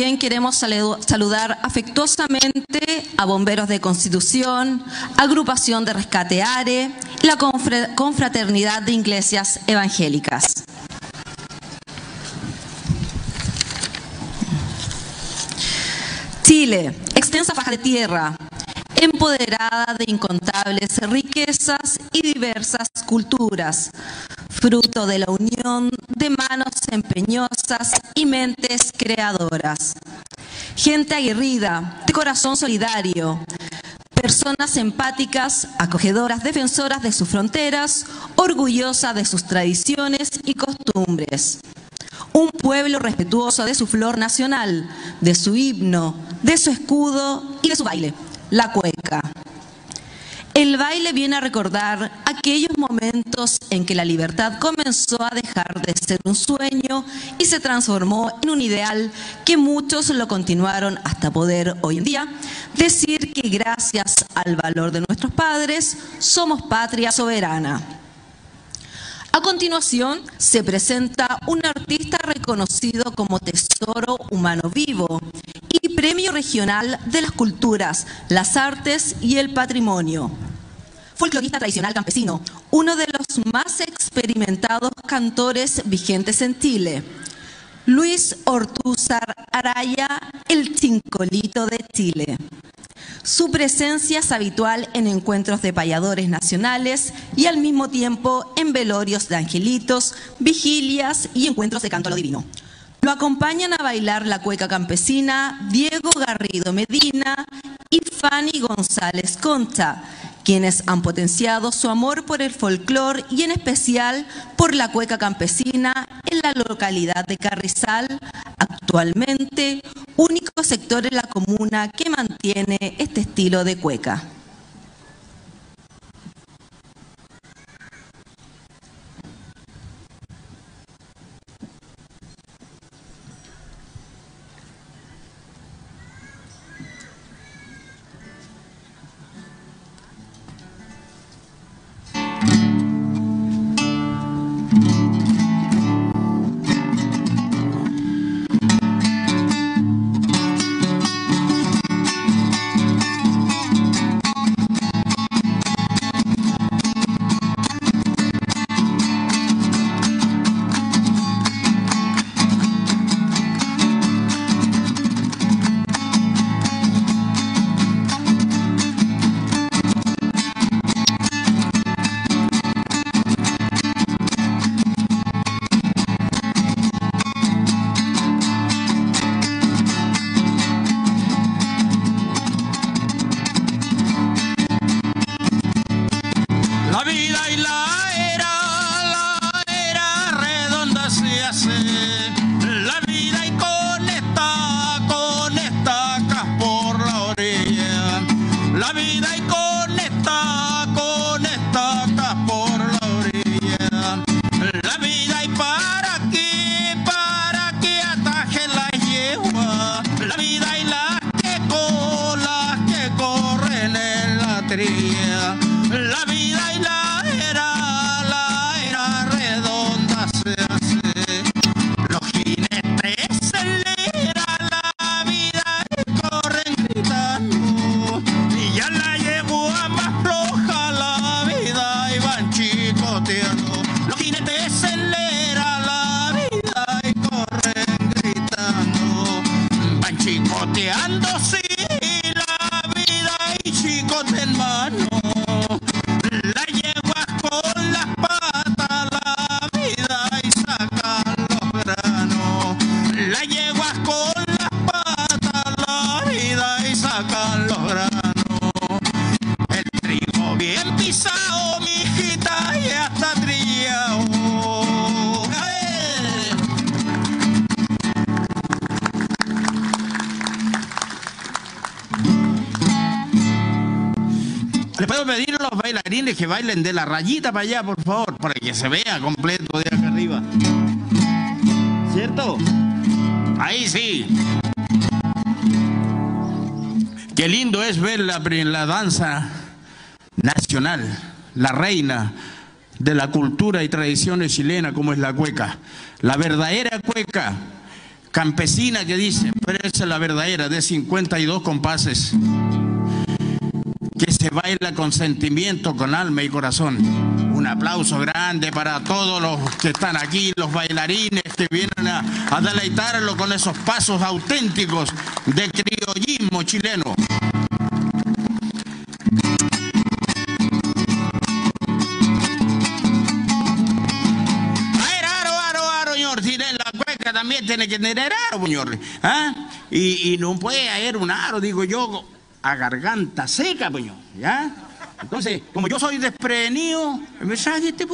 También queremos salu- saludar afectuosamente a Bomberos de Constitución, Agrupación de Rescate ARE la Confra- Confraternidad de Iglesias Evangélicas. Chile, extensa faja de tierra, empoderada de incontables riquezas y diversas culturas, fruto de la unión de manos empeñosas y mentes creadoras. Gente aguerrida, de corazón solidario, personas empáticas, acogedoras, defensoras de sus fronteras, orgullosas de sus tradiciones y costumbres. Un pueblo respetuoso de su flor nacional, de su himno, de su escudo y de su baile, la cueca. El baile viene a recordar aquellos momentos en que la libertad comenzó a dejar de ser un sueño y se transformó en un ideal que muchos lo continuaron hasta poder hoy en día decir que gracias al valor de nuestros padres somos patria soberana. A continuación se presenta un artista reconocido como Tesoro Humano Vivo y Premio Regional de las Culturas, las Artes y el Patrimonio. Folclorista tradicional campesino, uno de los más experimentados cantores vigentes en Chile. Luis Ortúzar Araya, el chincolito de Chile. Su presencia es habitual en encuentros de payadores nacionales y al mismo tiempo en velorios de angelitos, vigilias y encuentros de canto a lo divino. Lo acompañan a bailar la cueca campesina Diego Garrido Medina y Fanny González Concha, quienes han potenciado su amor por el folclor y en especial por la cueca campesina en la localidad de Carrizal, actualmente único sector en la comuna que mantiene este estilo de cueca. Que bailen de la rayita para allá, por favor, para que se vea completo de acá arriba. ¿Cierto? Ahí sí. Qué lindo es ver la, la danza nacional, la reina de la cultura y tradiciones chilenas como es la cueca. La verdadera cueca campesina que dice, pero esa es la verdadera, de 52 compases, se baila con sentimiento, con alma y corazón. Un aplauso grande para todos los que están aquí, los bailarines que vienen a, deleitarlo con esos pasos auténticos de criollismo chileno. también tiene que tener aro, señor. ¿ah? Y, no puede haber un aro, digo yo, a garganta seca, señor. ¿Ya? Entonces, como yo soy desprevenido, me sale este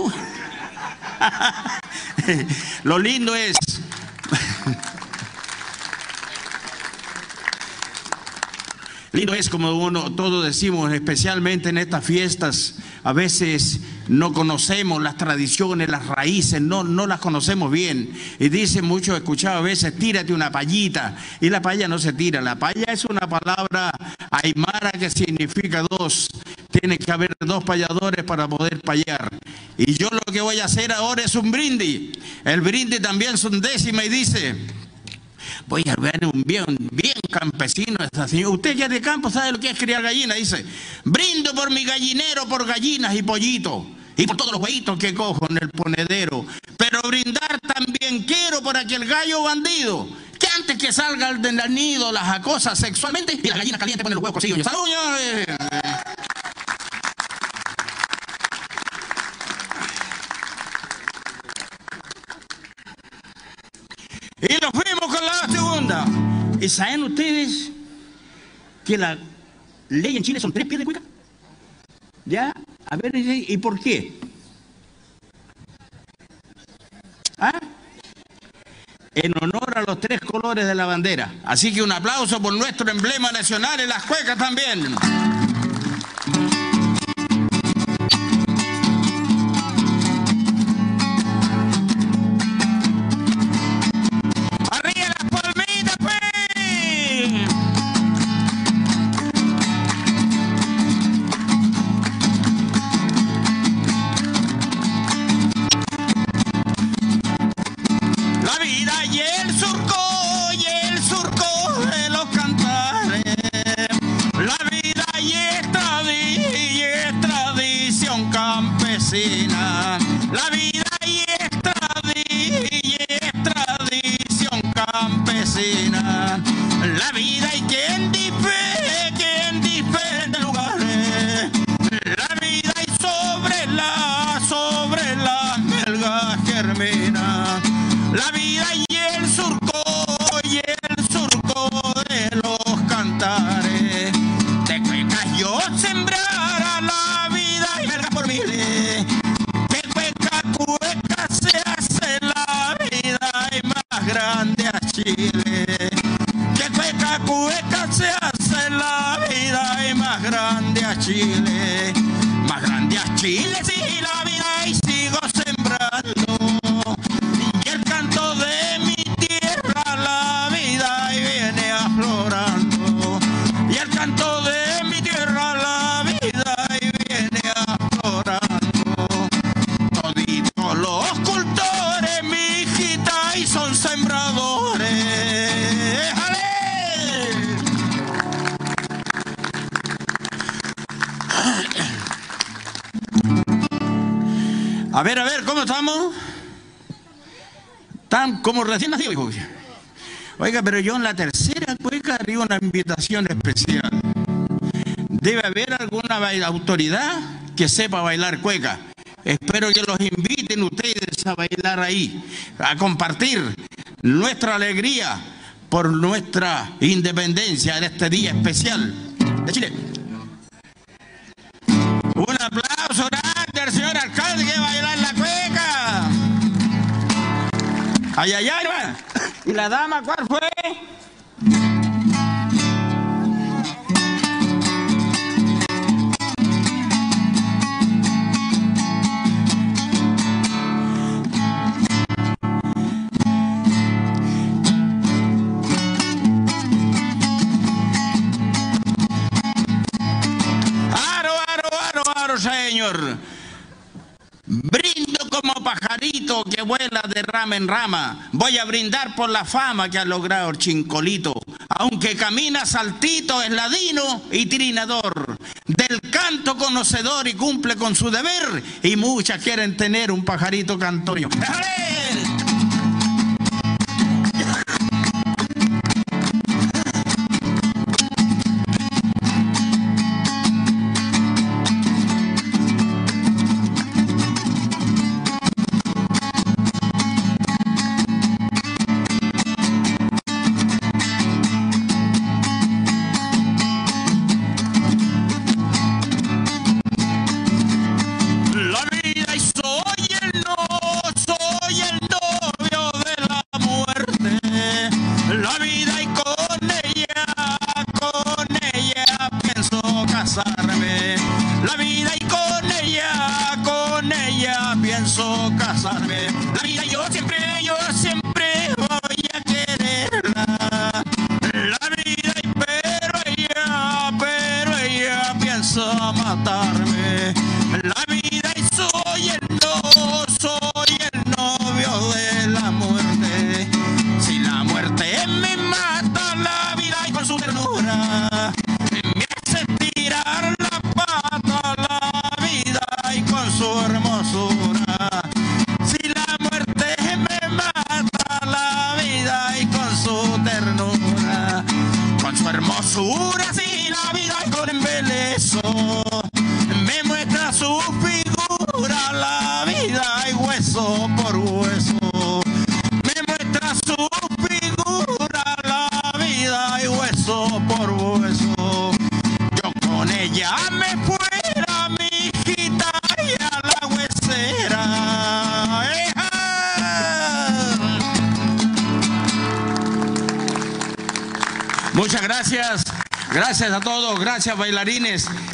Lo lindo es. lindo es como uno, todos decimos, especialmente en estas fiestas, a veces no conocemos las tradiciones, las raíces, no, no las conocemos bien. Y dice mucho, he escuchado a veces, tírate una payita. Y la paya no se tira, la paya es una palabra aymara que significa dos. Tiene que haber dos payadores para poder payar. Y yo lo que voy a hacer ahora es un brindis. El brindis también son décima y dice, voy a ver un bien, bien campesino esta señora. Usted ya de campo sabe lo que es criar gallinas. Dice, brindo por mi gallinero, por gallinas y pollitos. Y por todos los huevitos que cojo en el ponedero. Pero brindar también quiero por aquel gallo bandido. Que antes que salga del nido las acosa sexualmente y la gallina caliente pone los huevos cocidos. ¡Salud, Y nos con la segunda. ¿Y saben ustedes que la ley en Chile son tres pies de cueca? ¿Ya? A ver, ¿y por qué? ¿Ah? En honor a los tres colores de la bandera. Así que un aplauso por nuestro emblema nacional en las cuecas también. Como recién nacido. Oiga, pero yo en la tercera cueca haría una invitación especial. Debe haber alguna autoridad que sepa bailar cueca. Espero que los inviten ustedes a bailar ahí, a compartir nuestra alegría por nuestra independencia en este día especial de Chile. Ay, ¿Y la dama cuál fue? Rama en rama. Voy a brindar por la fama que ha logrado el chincolito. Aunque camina saltito, es ladino y trinador. Del canto conocedor y cumple con su deber. Y muchas quieren tener un pajarito cantorio. Gracias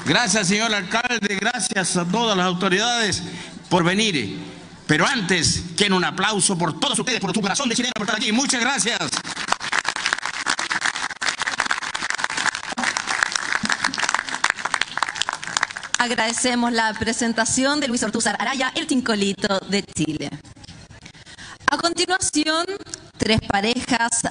gracias señor alcalde, gracias a todas las autoridades por venir. Pero antes, quiero un aplauso por todos ustedes, por su corazón de chileno por estar aquí. Muchas gracias. Agradecemos la presentación de Luis Ortúzar Araya, el Tincolito de Chile. A continuación, tres parejas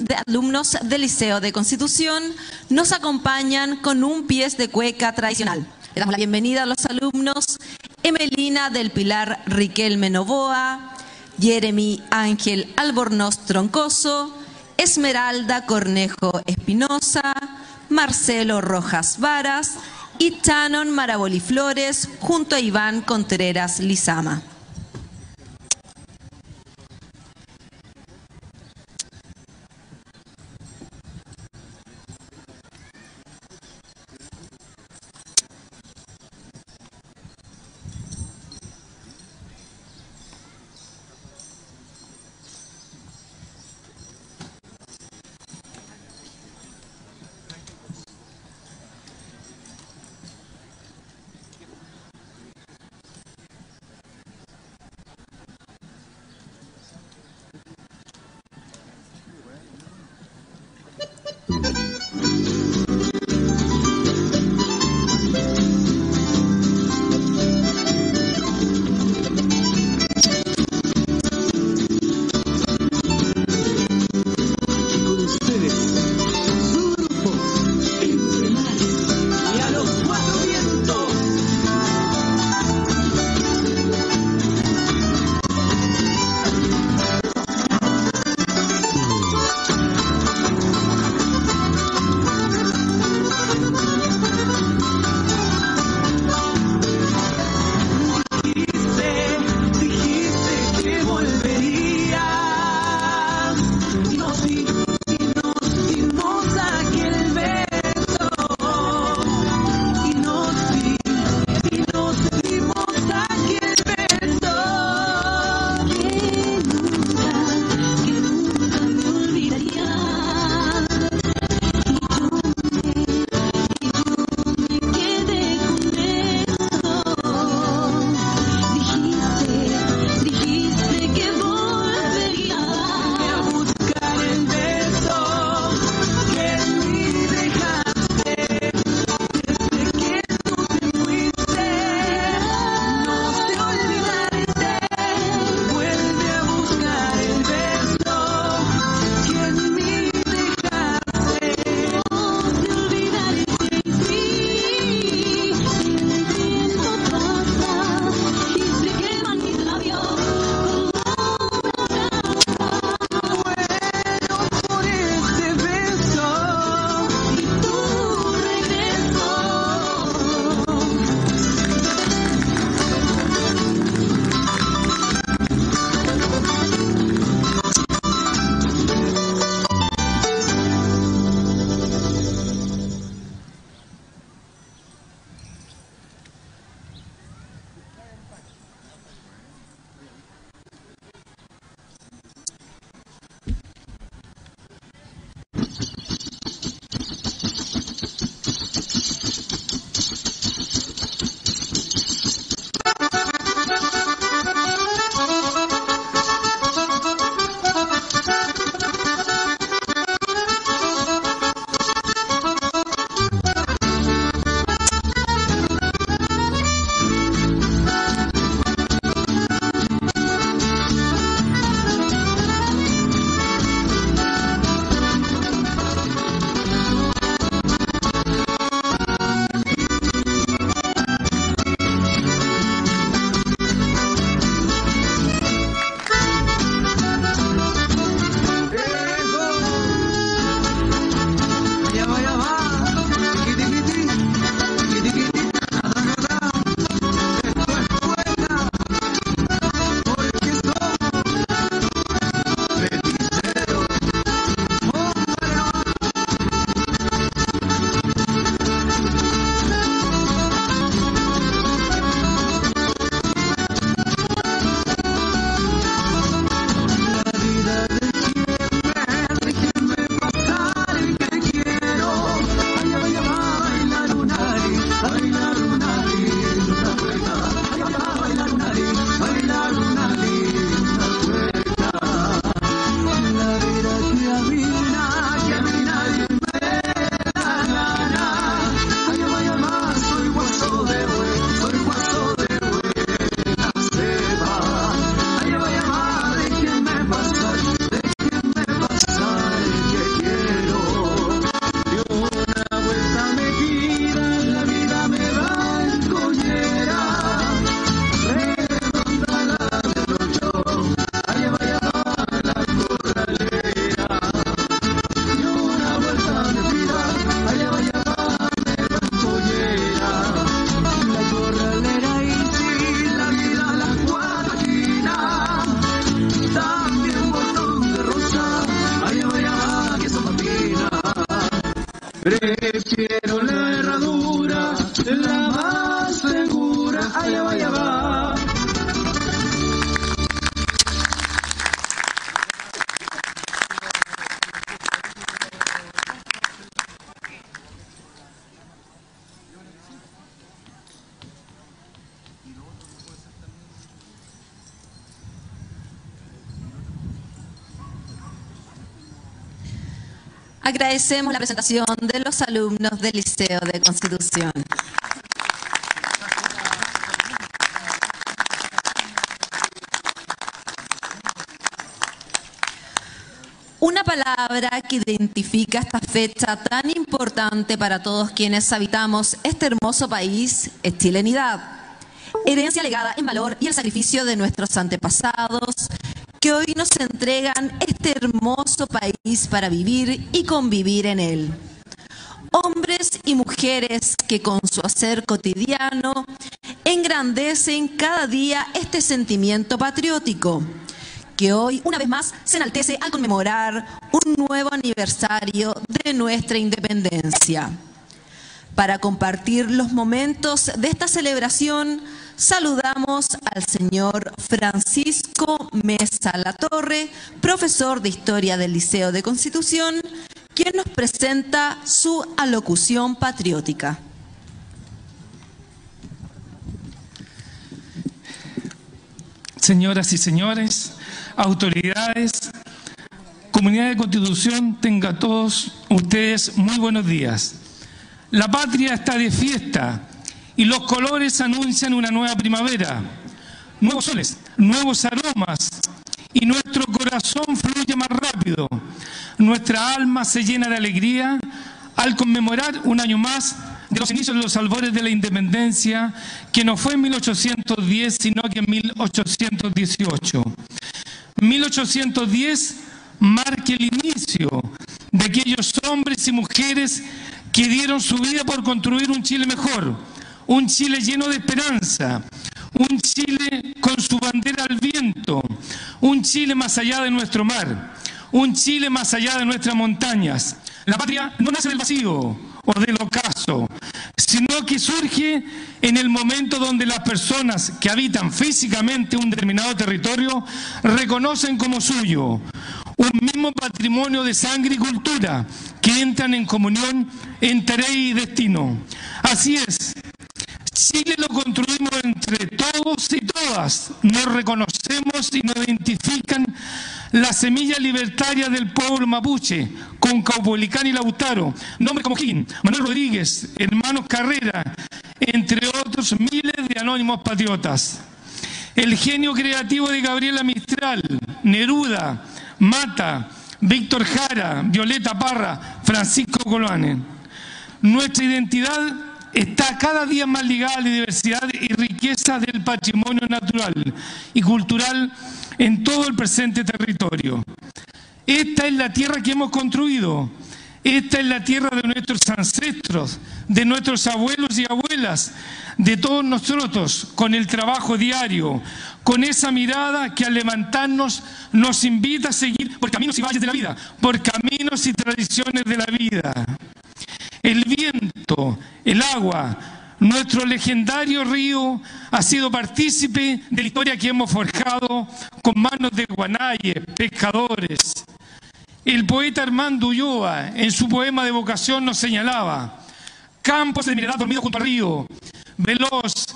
de alumnos del Liceo de Constitución nos acompañan con un pies de cueca tradicional. Le damos la bienvenida a los alumnos Emelina del Pilar Riquelme Novoa, Jeremy Ángel Albornoz Troncoso, Esmeralda Cornejo Espinosa, Marcelo Rojas Varas y Tanon Maraboli Flores junto a Iván Contreras Lizama. Agradecemos la presentación de los alumnos del Liceo de Constitución. Una palabra que identifica esta fecha tan importante para todos quienes habitamos este hermoso país es chilenidad. Herencia legada en valor y el sacrificio de nuestros antepasados que hoy nos entregan hermoso país para vivir y convivir en él. Hombres y mujeres que con su hacer cotidiano engrandecen cada día este sentimiento patriótico, que hoy una vez más se enaltece al conmemorar un nuevo aniversario de nuestra independencia. Para compartir los momentos de esta celebración, saludamos al señor Francisco Mesa Latorre, profesor de Historia del Liceo de Constitución, quien nos presenta su alocución patriótica. Señoras y señores, autoridades, comunidad de Constitución, tenga todos ustedes muy buenos días. La patria está de fiesta y los colores anuncian una nueva primavera, nuevos soles, nuevos aromas y nuestro corazón fluye más rápido. Nuestra alma se llena de alegría al conmemorar un año más de los inicios de los albores de la independencia, que no fue en 1810, sino que en 1818. 1810 marca el inicio de aquellos hombres y mujeres que dieron su vida por construir un Chile mejor, un Chile lleno de esperanza, un Chile con su bandera al viento, un Chile más allá de nuestro mar, un Chile más allá de nuestras montañas. La patria no nace del vacío o del ocaso, sino que surge en el momento donde las personas que habitan físicamente un determinado territorio reconocen como suyo un mismo patrimonio de sangre y cultura que entran en comunión entre y destino. Así es, Chile lo construimos entre todos y todas. Nos reconocemos y nos identifican la semilla libertaria del pueblo mapuche, con Caupolicán y Lautaro, nombres como Gin, Manuel Rodríguez, hermanos Carrera, entre otros miles de anónimos patriotas. El genio creativo de Gabriela Mistral, Neruda, Mata, Víctor Jara, Violeta Parra, Francisco Coloane. Nuestra identidad está cada día más ligada a la diversidad y riqueza del patrimonio natural y cultural en todo el presente territorio. Esta es la tierra que hemos construido. Esta es la tierra de nuestros ancestros, de nuestros abuelos y abuelas, de todos nosotros, con el trabajo diario, con esa mirada que al levantarnos nos invita a seguir por caminos y valles de la vida, por caminos y tradiciones de la vida. El viento, el agua, nuestro legendario río ha sido partícipe de la historia que hemos forjado con manos de guanayes, pescadores. El poeta Armando Ulloa, en su poema de vocación, nos señalaba, campos de mineral dormido junto al río, veloz,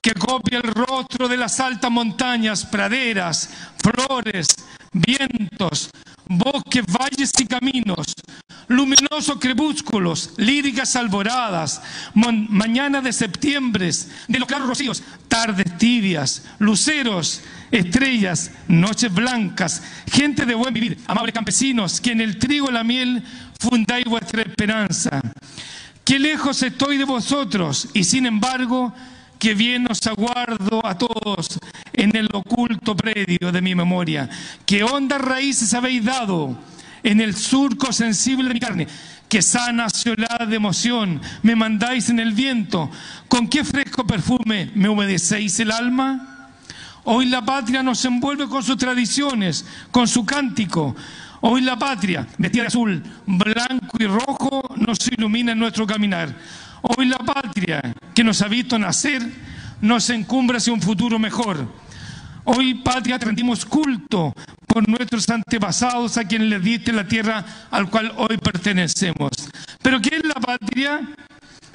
que copia el rostro de las altas montañas, praderas, flores, vientos, bosques, valles y caminos, luminosos crepúsculos, líricas alboradas, mañanas de septiembre, de los claros rocíos, tardes tibias, luceros, estrellas, noches blancas, gente de buen vivir, amables campesinos, que en el trigo y la miel fundáis vuestra esperanza. Qué lejos estoy de vosotros y sin embargo que bien os aguardo a todos en el oculto predio de mi memoria. Qué hondas raíces habéis dado en el surco sensible de mi carne. Qué sana ciudad de emoción me mandáis en el viento. Con qué fresco perfume me humedecéis el alma. Hoy la patria nos envuelve con sus tradiciones, con su cántico. Hoy la patria, vestida de azul, blanco y rojo, nos ilumina en nuestro caminar. Hoy la patria, que nos ha visto nacer, nos encumbra hacia un futuro mejor. Hoy, patria, te rendimos culto por nuestros antepasados a quienes les diste la tierra al cual hoy pertenecemos. Pero ¿qué es la patria?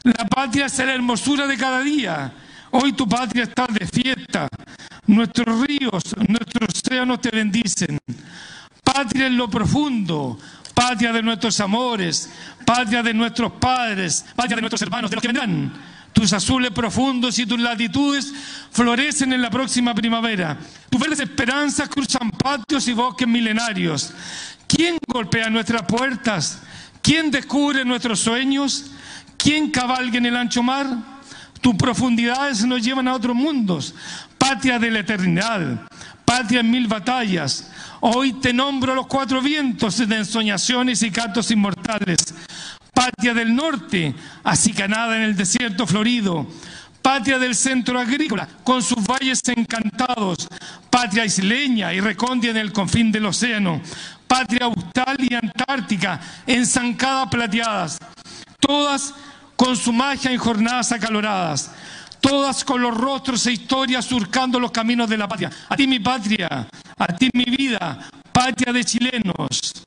La patria es la hermosura de cada día. Hoy tu patria está de fiesta. Nuestros ríos, nuestros océanos te bendicen. Patria en lo profundo, patria de nuestros amores, patria de nuestros padres, patria de nuestros hermanos, de los que vendrán. Tus azules profundos y tus latitudes florecen en la próxima primavera. Tus verdes esperanzas cruzan patios y bosques milenarios. ¿Quién golpea nuestras puertas? ¿Quién descubre nuestros sueños? ¿Quién cabalga en el ancho mar? Tus profundidades nos llevan a otros mundos, patria de la eternidad, patria en mil batallas. Hoy te nombro los cuatro vientos de ensoñaciones y cantos inmortales. Patria del norte, acicanada en el desierto florido. Patria del centro agrícola, con sus valles encantados. Patria isleña y recóndita en el confín del océano. Patria austral y antártica, en zancadas plateadas. Todas con su magia en jornadas acaloradas, todas con los rostros e historias surcando los caminos de la patria. A ti mi patria, a ti mi vida, patria de chilenos.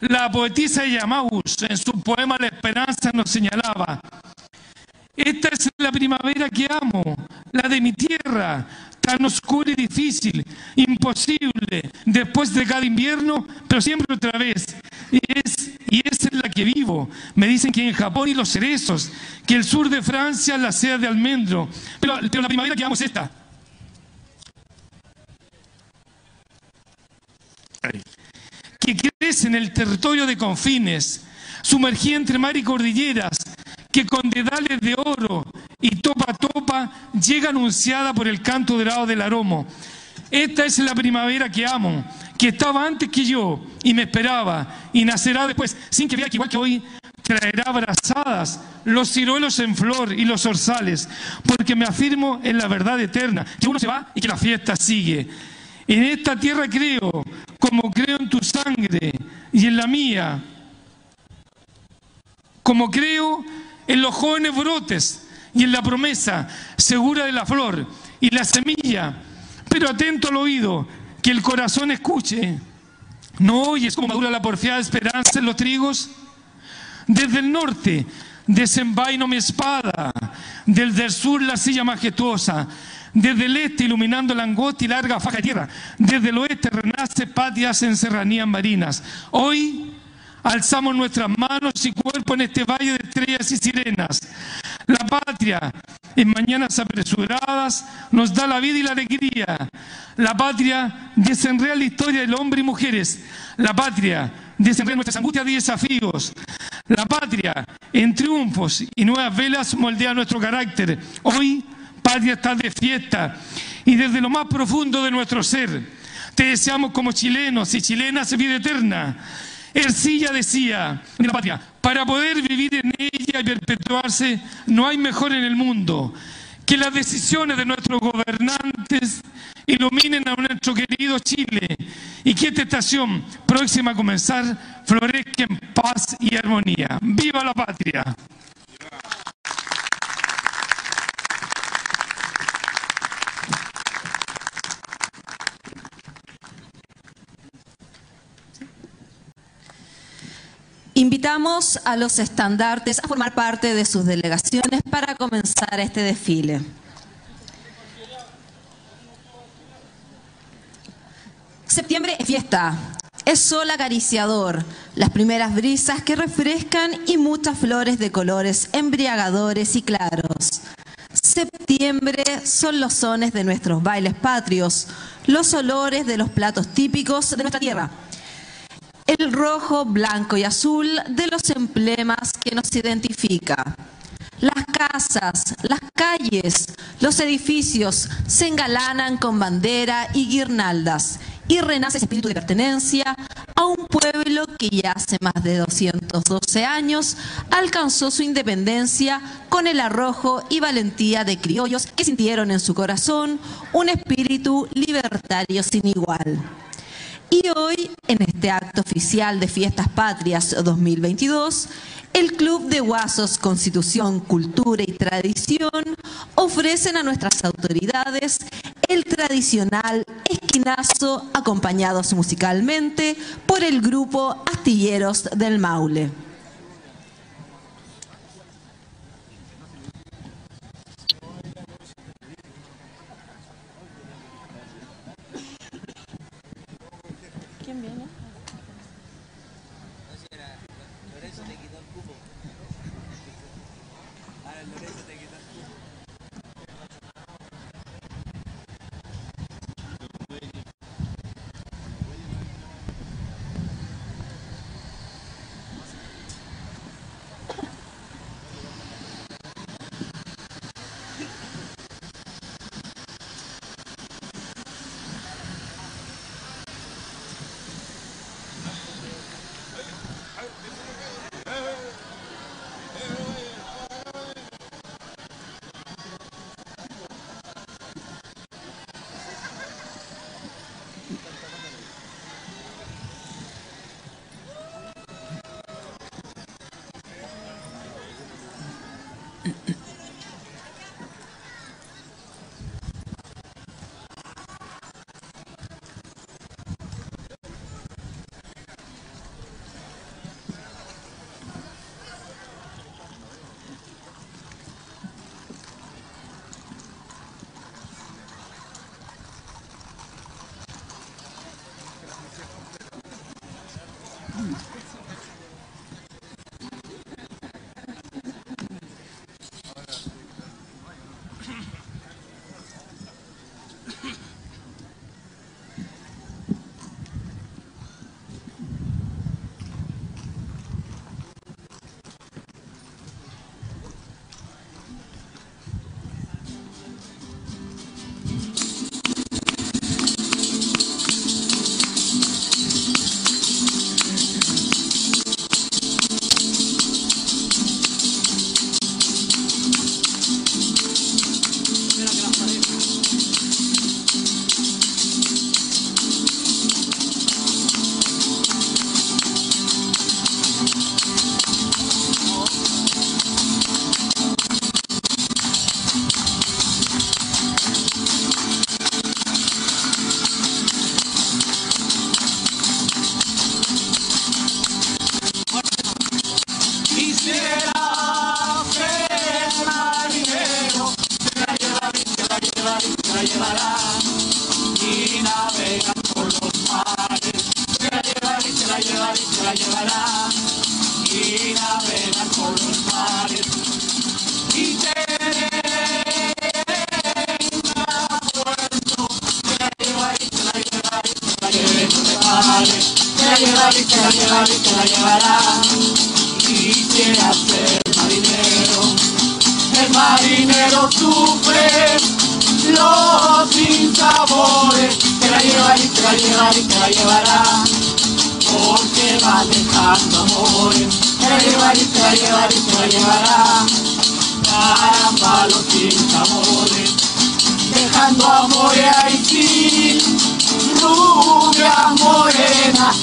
La poetisa Yamaus en su poema La Esperanza nos señalaba, esta es la primavera que amo, la de mi tierra, tan oscura y difícil, imposible, después de cada invierno, pero siempre otra vez. Y es, y es la que vivo. Me dicen que en Japón y los cerezos, que el sur de Francia la sea de almendro, pero, pero la primavera que amo es esta. Que crece en el territorio de confines, sumergida entre mar y cordilleras, que con dedales de oro y topa a topa llega anunciada por el canto dorado del aromo. Esta es la primavera que amo, que estaba antes que yo y me esperaba y nacerá después, sin que vea que igual que hoy traerá abrazadas los ciruelos en flor y los orzales, porque me afirmo en la verdad eterna, que uno se va y que la fiesta sigue. En esta tierra creo, como creo en tu sangre y en la mía, como creo en los jóvenes brotes y en la promesa segura de la flor y la semilla, pero atento al oído, que el corazón escuche. ¿No oyes cómo madura la porfiada esperanza en los trigos? Desde el norte desenvaino mi espada, desde el sur la silla majestuosa, desde el este iluminando la angostia y larga faja de tierra, desde el oeste renace patias en serranías marinas. Hoy alzamos nuestras manos y cuerpo en este valle de estrellas y sirenas. La patria, en mañanas apresuradas, nos da la vida y la alegría. La patria desenrea la historia del hombre y mujeres. La patria desenrea nuestras angustias y desafíos. La patria, en triunfos y nuevas velas, moldea nuestro carácter. Hoy, patria está de fiesta y desde lo más profundo de nuestro ser, te deseamos como chilenos y chilenas vida eterna. Ercilla decía de la patria, para poder vivir en ella y perpetuarse, no hay mejor en el mundo que las decisiones de nuestros gobernantes iluminen a nuestro querido Chile y que esta estación próxima a comenzar florezca en paz y armonía. ¡Viva la patria! Invitamos a los estandartes a formar parte de sus delegaciones para comenzar este desfile. Septiembre es fiesta, es sol acariciador, las primeras brisas que refrescan y muchas flores de colores embriagadores y claros. Septiembre son los sones de nuestros bailes patrios, los olores de los platos típicos de nuestra tierra el rojo, blanco y azul de los emblemas que nos identifica. Las casas, las calles, los edificios se engalanan con bandera y guirnaldas y renace ese espíritu de pertenencia a un pueblo que ya hace más de 212 años alcanzó su independencia con el arrojo y valentía de criollos que sintieron en su corazón un espíritu libertario sin igual. Y hoy, en este acto oficial de Fiestas Patrias 2022, el Club de Guasos Constitución, Cultura y Tradición ofrecen a nuestras autoridades el tradicional esquinazo acompañados musicalmente por el grupo Astilleros del Maule.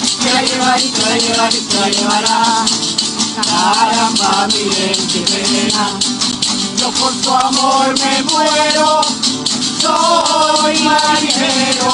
se la llevaré, se la llevaré, se la llevará. Caramba, miren qué pena, yo por tu amor me muero, soy marinero.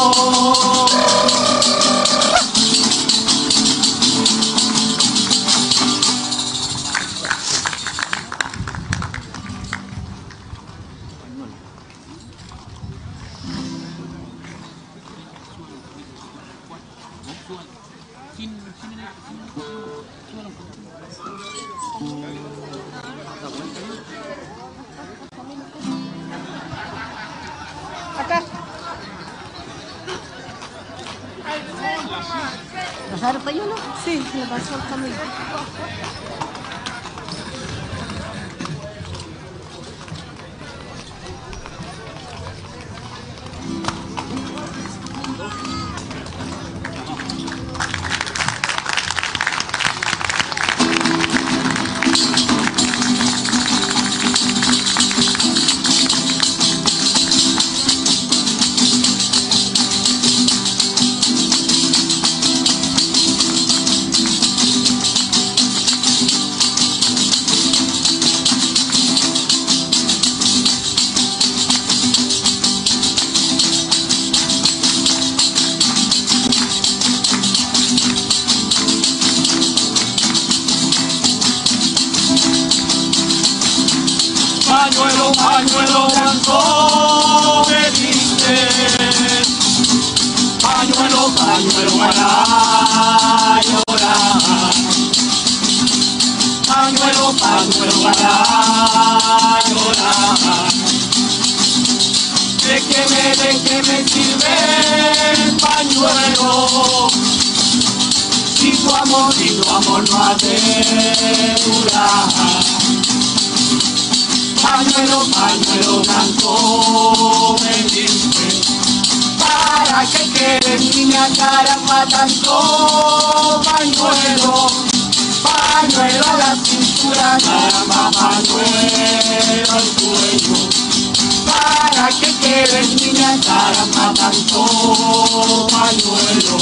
Caramba tanto pañuelo. Pañuelo a la cintura, caramba, pañuelo al cuello. Para que quede niña caramba tanto pañuelo.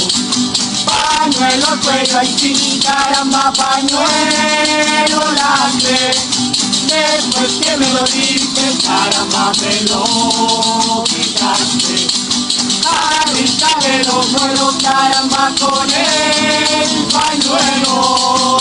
Pañuelo al cuello y sin caramba pañuelo late. Después que me lo diste, caramba me lo quitaste. Me lo muero, caramba con el pañuelo.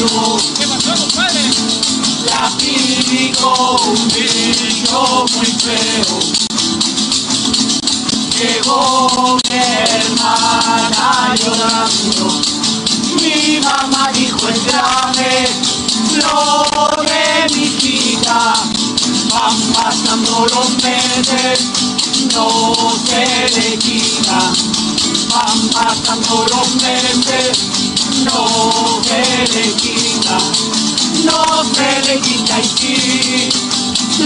Descuido la picó un bicho muy feo. Llegó mi hermana llorando, mi mamá dijo es grave, lo de mi hija, van pasando los meses, no se le quita, van pasando los meses, no se le quita, no se le quita y sí,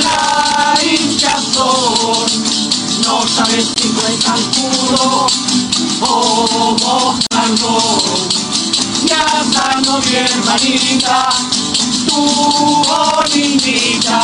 la hinchazón no sabes si fue tan puro o mostrando. Ya sano mi hermanita, tu bonita.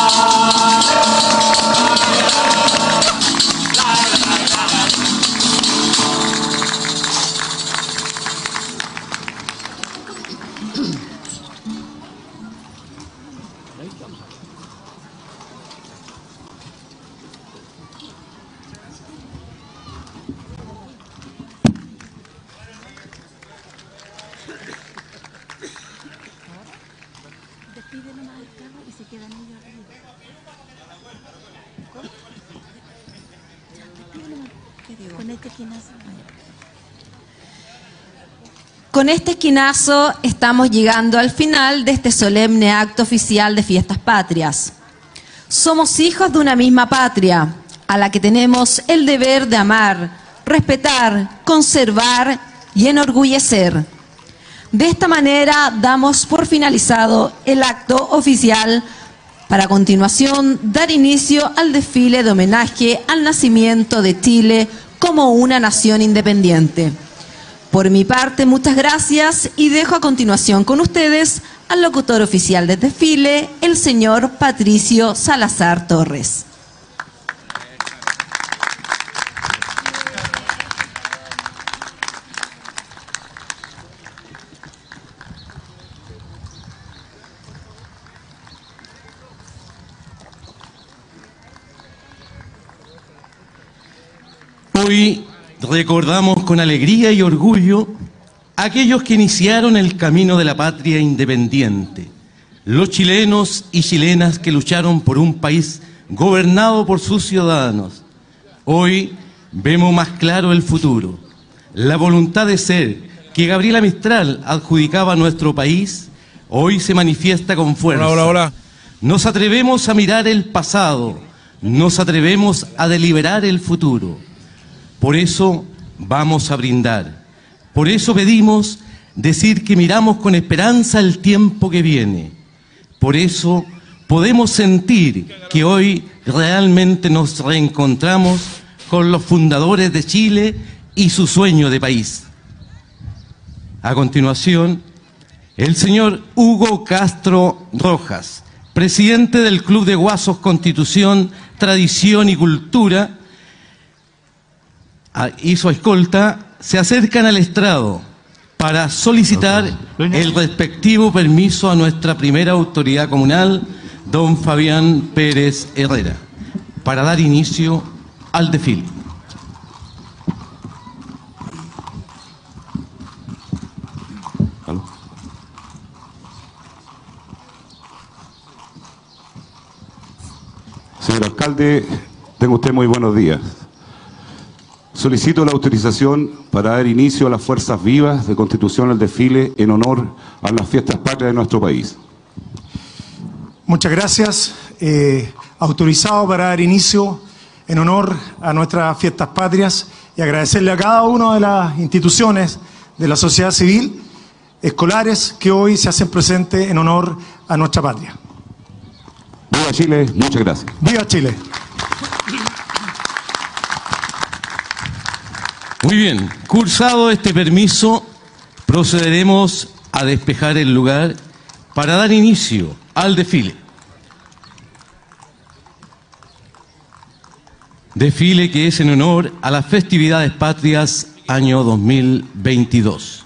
Con este esquinazo estamos llegando al final de este solemne acto oficial de fiestas patrias. Somos hijos de una misma patria, a la que tenemos el deber de amar, respetar, conservar y enorgullecer. De esta manera damos por finalizado el acto oficial para a continuación dar inicio al desfile de homenaje al nacimiento de Chile como una nación independiente. Por mi parte, muchas gracias y dejo a continuación con ustedes al locutor oficial del desfile, el señor Patricio Salazar Torres. Hoy recordamos con alegría y orgullo a aquellos que iniciaron el camino de la patria independiente, los chilenos y chilenas que lucharon por un país gobernado por sus ciudadanos. Hoy vemos más claro el futuro. La voluntad de ser que Gabriela Mistral adjudicaba a nuestro país hoy se manifiesta con fuerza. Hola, hola, hola. Nos atrevemos a mirar el pasado, nos atrevemos a deliberar el futuro. Por eso vamos a brindar. Por eso pedimos decir que miramos con esperanza el tiempo que viene. Por eso podemos sentir que hoy realmente nos reencontramos con los fundadores de Chile y su sueño de país. A continuación, el señor Hugo Castro Rojas, presidente del Club de Guasos Constitución, Tradición y Cultura, y su escolta se acercan al estrado para solicitar el respectivo permiso a nuestra primera autoridad comunal, don Fabián Pérez Herrera, para dar inicio al desfile. Señor alcalde, tengo usted muy buenos días. Solicito la autorización para dar inicio a las fuerzas vivas de constitución al desfile en honor a las fiestas patrias de nuestro país. Muchas gracias. Eh, autorizado para dar inicio en honor a nuestras fiestas patrias y agradecerle a cada una de las instituciones de la sociedad civil escolares que hoy se hacen presentes en honor a nuestra patria. Viva Chile, muchas gracias. ¡Viva Chile! Muy bien, cursado este permiso, procederemos a despejar el lugar para dar inicio al desfile. Desfile que es en honor a las festividades patrias año 2022.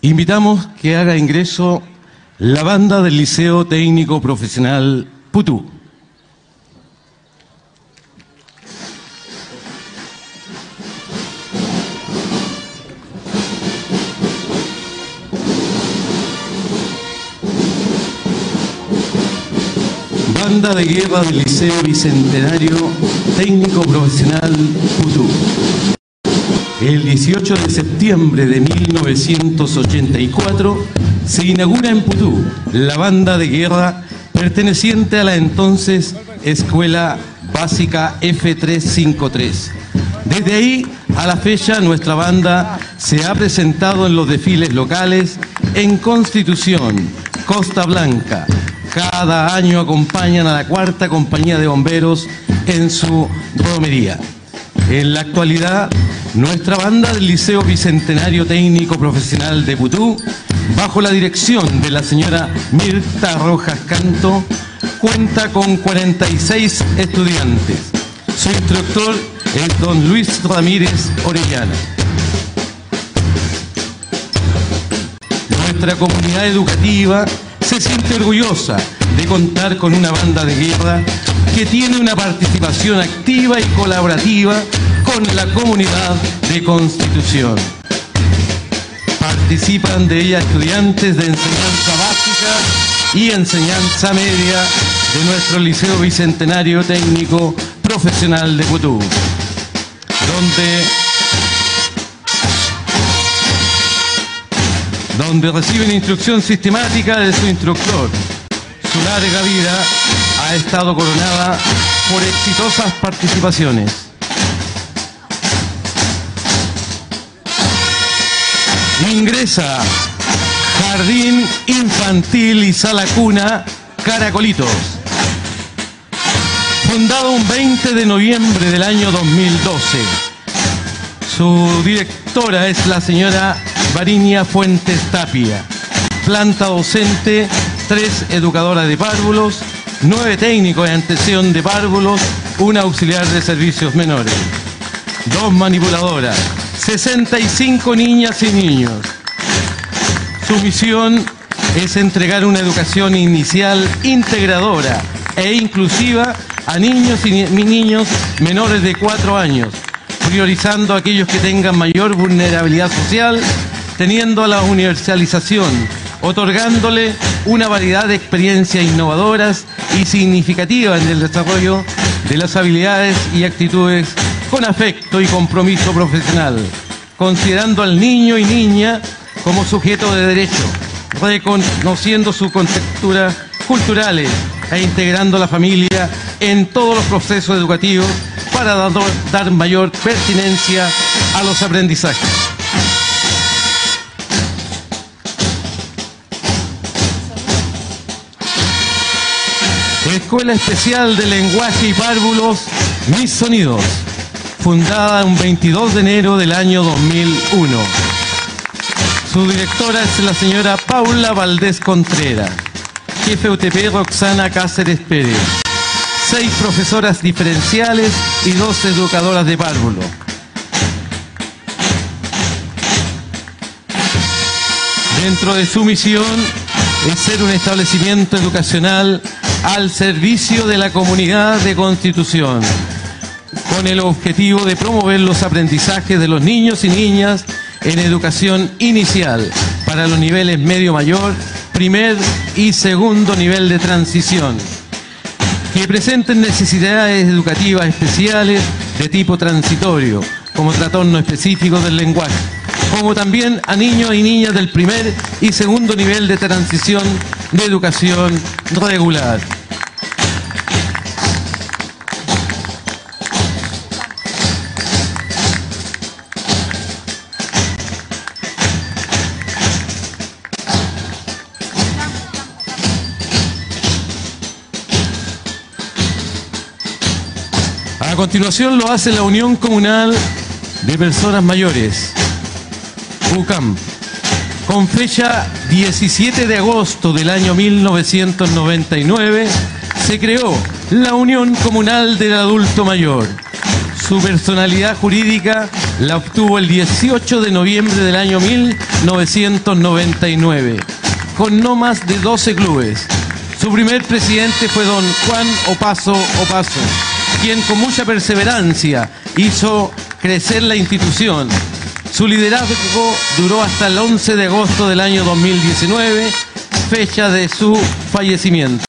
Invitamos que haga ingreso la banda del Liceo Técnico Profesional Putú. Banda de guerra del Liceo Bicentenario Técnico Profesional Putú. El 18 de septiembre de 1984 se inaugura en Putú la banda de guerra perteneciente a la entonces Escuela Básica F353. Desde ahí a la fecha nuestra banda se ha presentado en los desfiles locales en Constitución, Costa Blanca. Cada año acompañan a la cuarta compañía de bomberos en su romería. En la actualidad, nuestra banda del Liceo Bicentenario Técnico Profesional de Putú, bajo la dirección de la señora Mirta Rojas Canto, cuenta con 46 estudiantes. Su instructor es don Luis Ramírez Orellana. Nuestra comunidad educativa se siente orgullosa de contar con una banda de guerra que tiene una participación activa y colaborativa con la comunidad de Constitución. Participan de ella estudiantes de enseñanza básica y enseñanza media de nuestro Liceo Bicentenario Técnico Profesional de Putú, donde donde reciben instrucción sistemática de su instructor. Su larga vida ha estado coronada por exitosas participaciones. Ingresa Jardín Infantil y Sala Cuna Caracolitos. Fundado un 20 de noviembre del año 2012. Su directora es la señora Varinia Fuentes Tapia. Planta docente, tres educadoras de párvulos, nueve técnicos de atención de párvulos, una auxiliar de servicios menores, dos manipuladoras, 65 niñas y niños. Su misión es entregar una educación inicial integradora e inclusiva a niños y ni- niños menores de 4 años, priorizando a aquellos que tengan mayor vulnerabilidad social, teniendo la universalización, otorgándole una variedad de experiencias innovadoras y significativas en el desarrollo de las habilidades y actitudes con afecto y compromiso profesional, considerando al niño y niña como sujeto de derecho, reconociendo sus contexturas culturales e integrando a la familia en todos los procesos educativos para dar mayor pertinencia a los aprendizajes. Escuela Especial de Lenguaje y Párvulos, Mis Sonidos, fundada un 22 de enero del año 2001. Su directora es la señora Paula Valdés Contreras, jefe UTP Roxana Cáceres Pérez, seis profesoras diferenciales y dos educadoras de párvulo. Dentro de su misión es ser un establecimiento educacional al servicio de la comunidad de Constitución, con el objetivo de promover los aprendizajes de los niños y niñas en educación inicial para los niveles medio mayor, primer y segundo nivel de transición, que presenten necesidades educativas especiales de tipo transitorio, como trastorno específico del lenguaje, como también a niños y niñas del primer y segundo nivel de transición de educación regular. Continuación lo hace la Unión Comunal de Personas Mayores, UCAM, con fecha 17 de agosto del año 1999, se creó la Unión Comunal del Adulto Mayor. Su personalidad jurídica la obtuvo el 18 de noviembre del año 1999, con no más de 12 clubes. Su primer presidente fue don Juan Opaso Opaso, quien con mucha perseverancia hizo crecer la institución. Su liderazgo duró hasta el 11 de agosto del año 2019, fecha de su fallecimiento.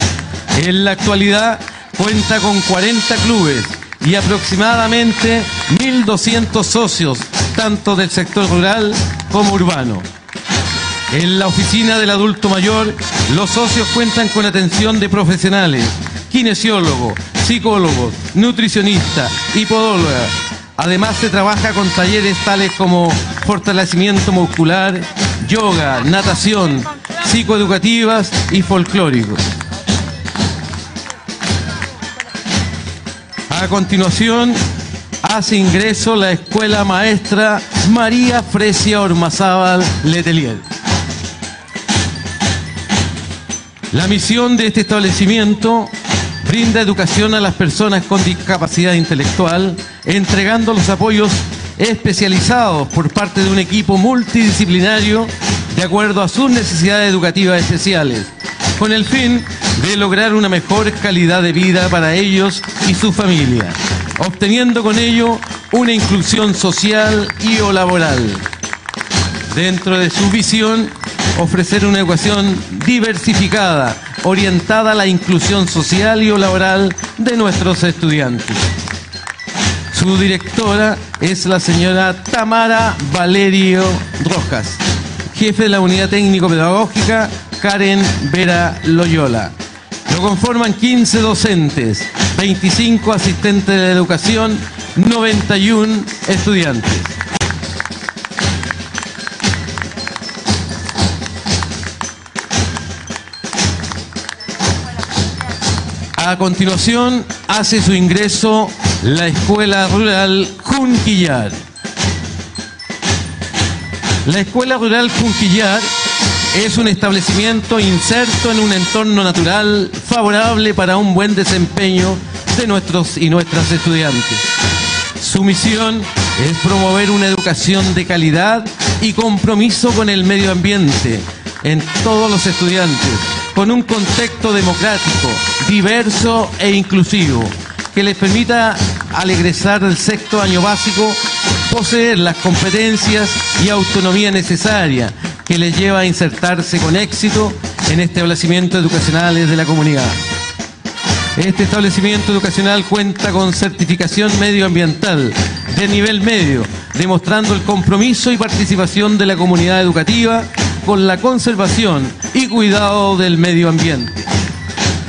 En la actualidad cuenta con 40 clubes y aproximadamente 1.200 socios, tanto del sector rural como urbano. En la oficina del adulto mayor, los socios cuentan con atención de profesionales, kinesiólogos, psicólogos, nutricionistas y podólogas. Además se trabaja con talleres tales como fortalecimiento muscular, yoga, natación, psicoeducativas y folclóricos. A continuación, hace ingreso la escuela maestra María Fresia Ormazábal Letelier. La misión de este establecimiento brinda educación a las personas con discapacidad intelectual, entregando los apoyos especializados por parte de un equipo multidisciplinario de acuerdo a sus necesidades educativas especiales, con el fin de lograr una mejor calidad de vida para ellos y su familia, obteniendo con ello una inclusión social y o laboral. Dentro de su visión, ofrecer una educación diversificada, orientada a la inclusión social y laboral de nuestros estudiantes. Su directora es la señora Tamara Valerio Rojas, jefe de la unidad técnico-pedagógica Karen Vera Loyola. Lo conforman 15 docentes, 25 asistentes de educación, 91 estudiantes. A continuación hace su ingreso la Escuela Rural Junquillar. La Escuela Rural Junquillar es un establecimiento inserto en un entorno natural favorable para un buen desempeño de nuestros y nuestras estudiantes. Su misión es promover una educación de calidad y compromiso con el medio ambiente en todos los estudiantes, con un contexto democrático, diverso e inclusivo, que les permita al egresar del sexto año básico poseer las competencias y autonomía necesaria que les lleva a insertarse con éxito en establecimientos educacionales de la comunidad. Este establecimiento educacional cuenta con certificación medioambiental de nivel medio, demostrando el compromiso y participación de la comunidad educativa con la conservación y cuidado del medio ambiente.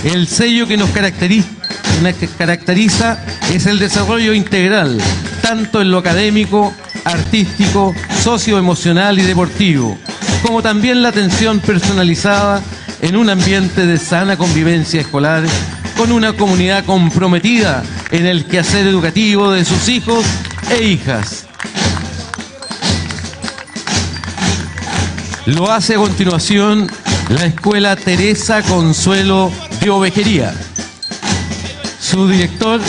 El sello que nos caracteriza, es el desarrollo integral, tanto en lo académico, artístico, socioemocional y deportivo, como también la atención personalizada en un ambiente de sana convivencia escolar con una comunidad comprometida en el quehacer educativo de sus hijos e hijas. Lo hace a continuación la Escuela Teresa Consuelo de Ovejería. Su director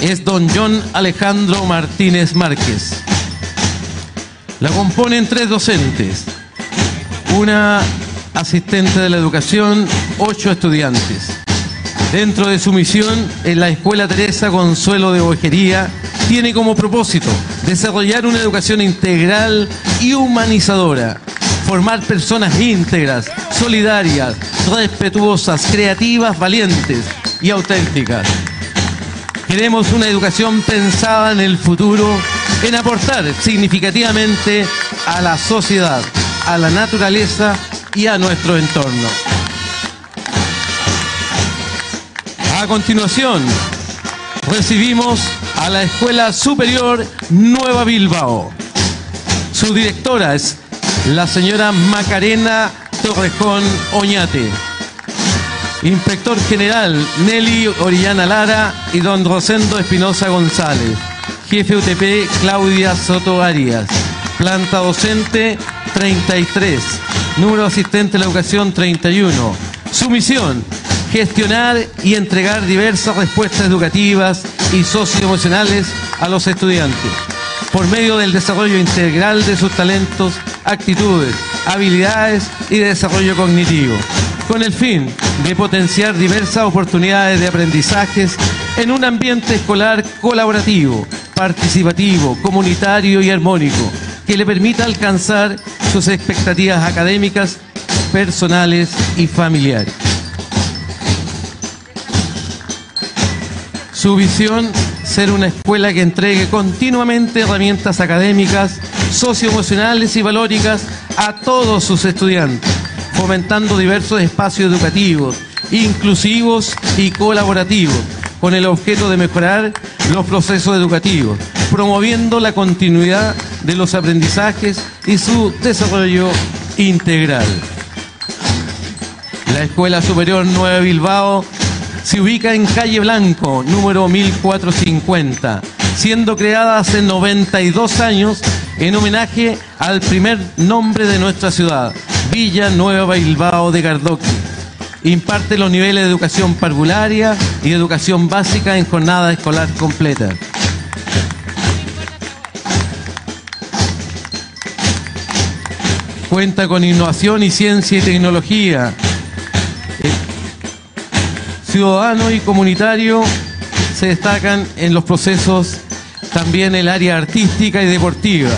es don John Alejandro Martínez Márquez. La componen tres docentes, una asistente de la educación, ocho estudiantes. Dentro de su misión, en la Escuela Teresa Consuelo de Ovejería tiene como propósito desarrollar una educación integral y humanizadora, formar personas íntegras, solidarias, respetuosas, creativas, valientes y auténticas. Queremos una educación pensada en el futuro, en aportar significativamente a la sociedad, a la naturaleza y a nuestro entorno. A continuación, recibimos a la Escuela Superior Nueva Bilbao. Su directora es la señora Macarena Torrejón Oñate. Inspector General Nelly Orellana Lara y don Rosendo Espinosa González. Jefe UTP Claudia Soto Arias. Planta docente 33. Número asistente de la educación 31. Su misión, gestionar y entregar diversas respuestas educativas y socioemocionales a los estudiantes por medio del desarrollo integral de sus talentos, actitudes, habilidades y desarrollo cognitivo, con el fin de potenciar diversas oportunidades de aprendizajes en un ambiente escolar colaborativo, participativo, comunitario y armónico, que le permita alcanzar sus expectativas académicas, personales y familiares. Su visión, ser una escuela que entregue continuamente herramientas académicas, socioemocionales y valóricas a todos sus estudiantes, fomentando diversos espacios educativos, inclusivos y colaborativos, con el objeto de mejorar los procesos educativos, promoviendo la continuidad de los aprendizajes y su desarrollo integral. La Escuela Superior Nueva Bilbao se ubica en calle Blanco, número 1450, siendo creada hace 92 años en homenaje al primer nombre de nuestra ciudad, Villa Nueva Bilbao de Gardoqui. Imparte los niveles de educación parvularia y educación básica en jornada escolar completa. Cuenta con innovación y ciencia y tecnología, ciudadano y comunitario se destacan en los procesos también el área artística y deportiva,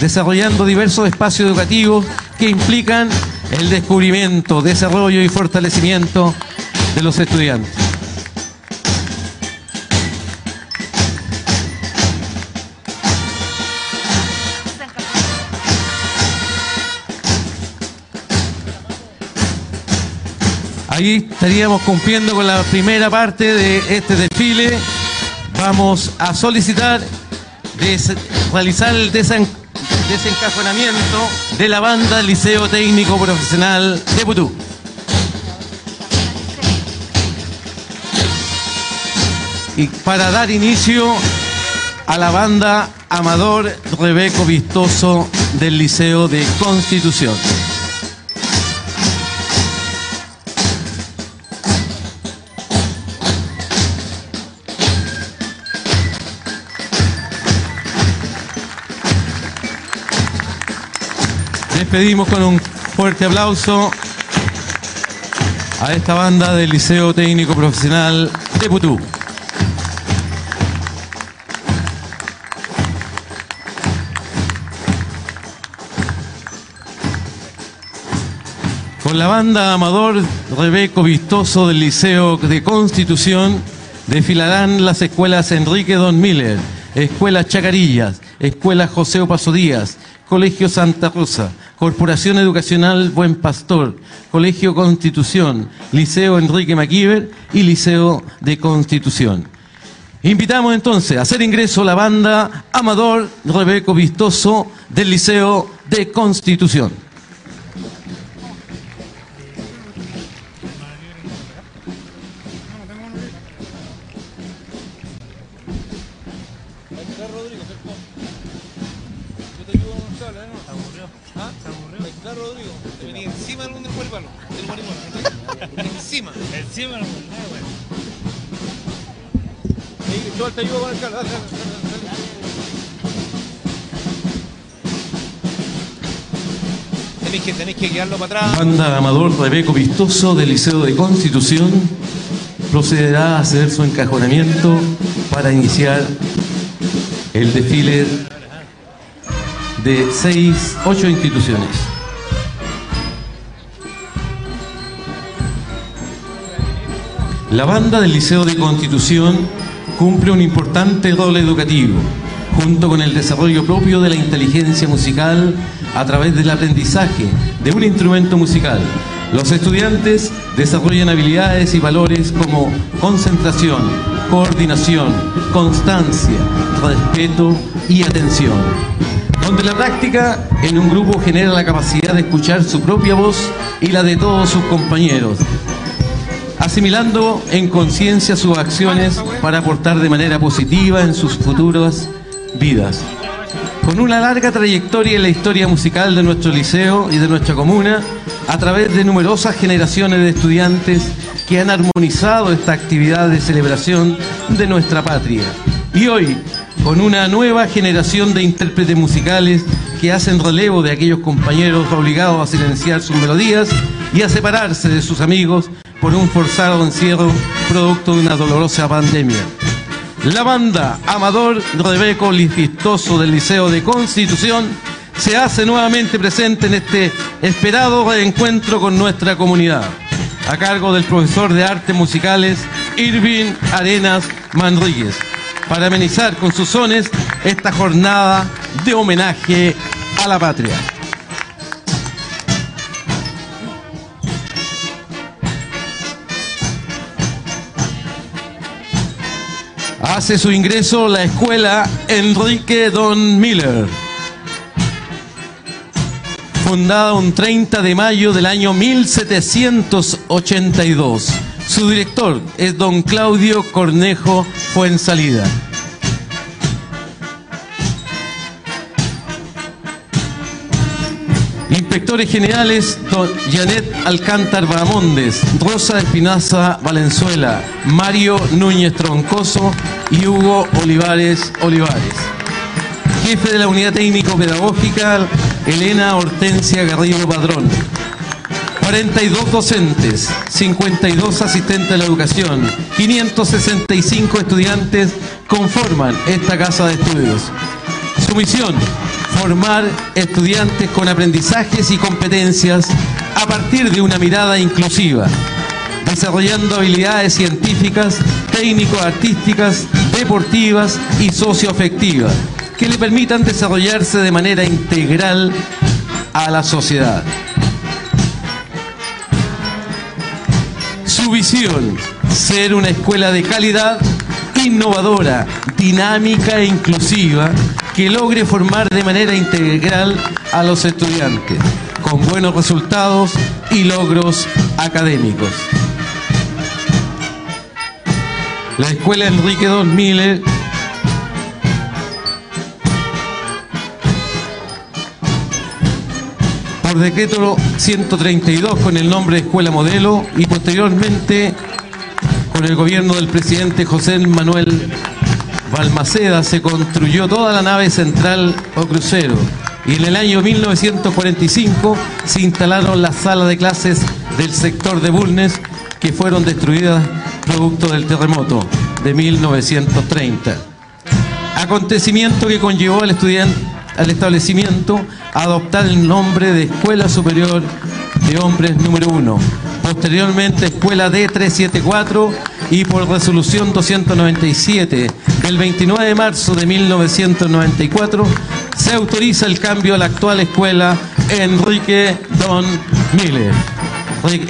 desarrollando diversos espacios educativos que implican el descubrimiento, desarrollo y fortalecimiento de los estudiantes. Ahí estaríamos cumpliendo con la primera parte de este desfile. Vamos a solicitar realizar el desencajonamiento de la banda Liceo Técnico Profesional de Putú. Y para dar inicio a la banda Amador Rebeco Vistoso del Liceo de Constitución. despedimos con un fuerte aplauso a esta banda del Liceo Técnico Profesional de Putú. Con la banda Amador Rebeco Vistoso del Liceo de Constitución desfilarán las escuelas Enrique Don Miller, Escuela Chacarillas, Escuela José Opaso Díaz, Colegio Santa Rosa, Corporación Educacional Buen Pastor, Colegio Constitución, Liceo Enrique Maquiver y Liceo de Constitución. Invitamos entonces a hacer ingreso la banda Amador Rebeco Vistoso del Liceo de Constitución. Encima. Encima del Yo te ayudo con el calo, dale, dale, dale. Tenéis que, tenéis que guiarlo para atrás. Banda Amador Rebeco Vistoso del Liceo de Constitución procederá a hacer su encajonamiento para iniciar el desfile de seis, ocho instituciones. La banda del Liceo de Constitución cumple un importante rol educativo, junto con el desarrollo propio de la inteligencia musical a través del aprendizaje de un instrumento musical. Los estudiantes desarrollan habilidades y valores como concentración, coordinación, constancia, respeto y atención. Donde la práctica en un grupo genera la capacidad de escuchar su propia voz y la de todos sus compañeros, asimilando en conciencia sus acciones para aportar de manera positiva en sus futuras vidas. Con una larga trayectoria en la historia musical de nuestro liceo y de nuestra comuna, a través de numerosas generaciones de estudiantes que han armonizado esta actividad de celebración de nuestra patria. Y hoy, con una nueva generación de intérpretes musicales que hacen relevo de aquellos compañeros obligados a silenciar sus melodías y a separarse de sus amigos por un forzado encierro producto de una dolorosa pandemia. La banda Amador Rebeco Lifistoso del Liceo de Constitución se hace nuevamente presente en este esperado reencuentro con nuestra comunidad, a cargo del profesor de artes musicales Irving Arenas Manríguez, para amenizar con sus sones esta jornada de homenaje a la patria. Hace su ingreso la escuela Enrique Don Miller, fundada un 30 de mayo del año 1782. Su director es don Claudio Cornejo Fuensalida. Inspectores generales, don Janet Alcántar Bamondes, Rosa Espinaza Valenzuela, Mario Núñez Troncoso y Hugo Olivares Olivares. Jefe de la Unidad Técnico-Pedagógica, Elena Hortensia Garrido Padrón. 42 docentes, 52 asistentes de la educación, 565 estudiantes conforman esta casa de estudios. Su misión, formar estudiantes con aprendizajes y competencias a partir de una mirada inclusiva, desarrollando habilidades científicas, técnico-artísticas, deportivas y socioafectivas que le permitan desarrollarse de manera integral a la sociedad. Su visión, ser una escuela de calidad, innovadora, dinámica e inclusiva, que logre formar de manera integral a los estudiantes, con buenos resultados y logros académicos. La Escuela Enrique Don Miller por decreto 132 con el nombre de Escuela Modelo y posteriormente con el gobierno del presidente José Manuel Balmaceda se construyó toda la nave central o crucero y en el año 1945 se instalaron las salas de clases del sector de Bulnes que fueron destruidas producto del terremoto de 1930. Acontecimiento que conllevó al estudiante al establecimiento a adoptar el nombre de Escuela Superior de hombres número 1. Posteriormente, Escuela D374 y por resolución 297 del 29 de marzo de 1994 se autoriza el cambio a la actual escuela Enrique Don Miller.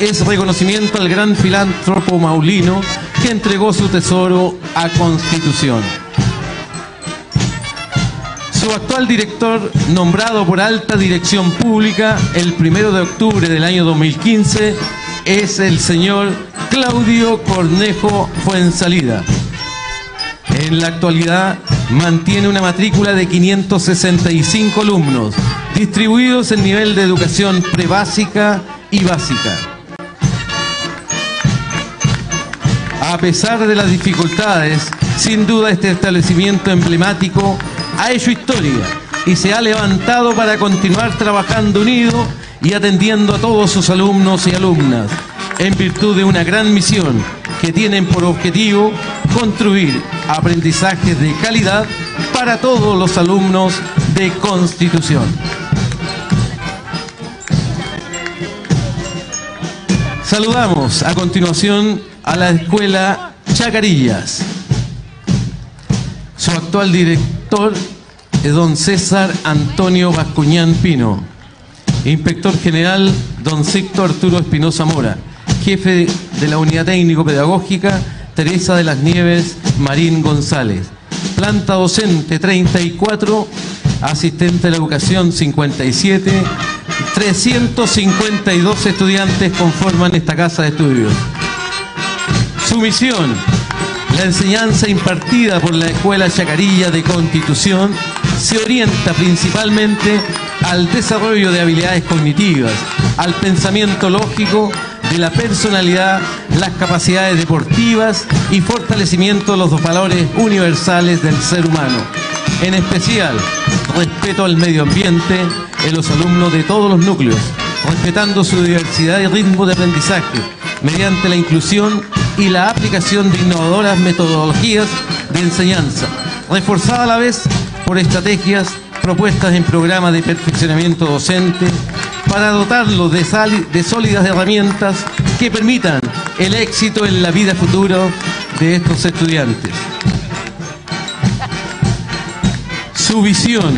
Es reconocimiento al gran filántropo maulino que entregó su tesoro a Constitución. Su actual director, nombrado por alta dirección pública el primero de octubre del año 2015, es el señor Claudio Cornejo Fuensalida. En la actualidad mantiene una matrícula de 565 alumnos, distribuidos en nivel de educación prebásica y básica. A pesar de las dificultades, sin duda este establecimiento emblemático ha hecho historia y se ha levantado para continuar trabajando unido y atendiendo a todos sus alumnos y alumnas, en virtud de una gran misión que tienen por objetivo construir aprendizajes de calidad para todos los alumnos de Constitución. Saludamos a continuación a la escuela Chacarillas. Su actual director es don César Antonio Bascuñán Pino. Inspector general don Sicto Arturo Espinosa Mora. Jefe de la unidad técnico-pedagógica Teresa de las Nieves Marín González. Planta docente 34, asistente de la educación 57, 352 estudiantes conforman esta casa de estudios. Su misión, la enseñanza impartida por la Escuela Chacarilla de Constitución se orienta principalmente al desarrollo de habilidades cognitivas, al pensamiento lógico, de la personalidad, las capacidades deportivas y fortalecimiento de los valores universales del ser humano. En especial, respeto al medio ambiente en los alumnos de todos los núcleos, respetando su diversidad y ritmo de aprendizaje, mediante la inclusión y la aplicación de innovadoras metodologías de enseñanza, reforzada a la vez por estrategias propuestas en programas de perfeccionamiento docente para dotarlo de, de sólidas herramientas que permitan el éxito en la vida futura de estos estudiantes. Su visión,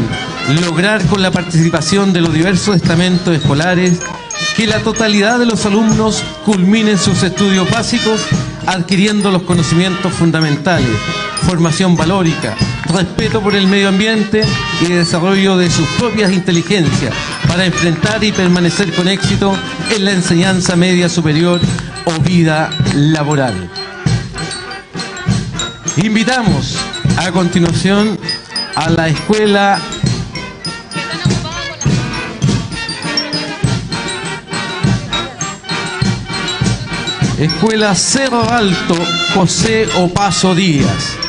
lograr con la participación de los diversos estamentos escolares que la totalidad de los alumnos culminen sus estudios básicos adquiriendo los conocimientos fundamentales, formación valórica, respeto por el medio ambiente y desarrollo de sus propias inteligencias para enfrentar y permanecer con éxito en la enseñanza media superior o vida laboral. Invitamos a continuación a la escuela Escuela Cerro Alto José Opaso Díaz.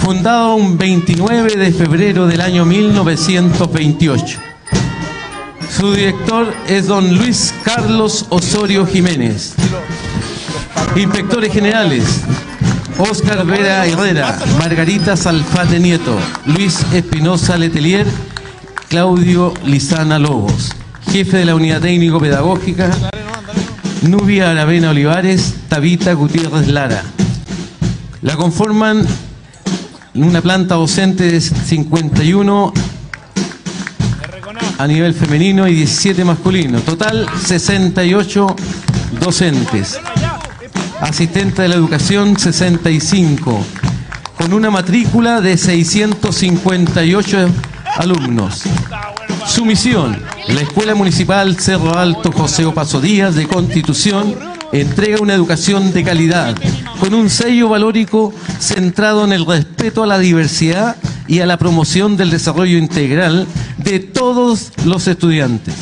Fundado un 29 de febrero del año 1928. Su director es don Luis Carlos Osorio Jiménez. Inspectores generales, Óscar Vera Herrera, Margarita Salfate Nieto, Luis Espinosa Letelier, Claudio Lizana Lobos. Jefe de la unidad técnico-pedagógica, Nubia Aravena Olivares, Tabita Gutiérrez Lara. La conforman una planta docente de 51 a nivel femenino y 17 masculino. Total 68 docentes. Asistente de la educación 65. Con una matrícula de 658 alumnos. Su misión, la Escuela Municipal Cerro Alto José Opaso Díaz de Constitución entrega una educación de calidad, con un sello valórico centrado en el respeto a la diversidad y a la promoción del desarrollo integral de todos los estudiantes,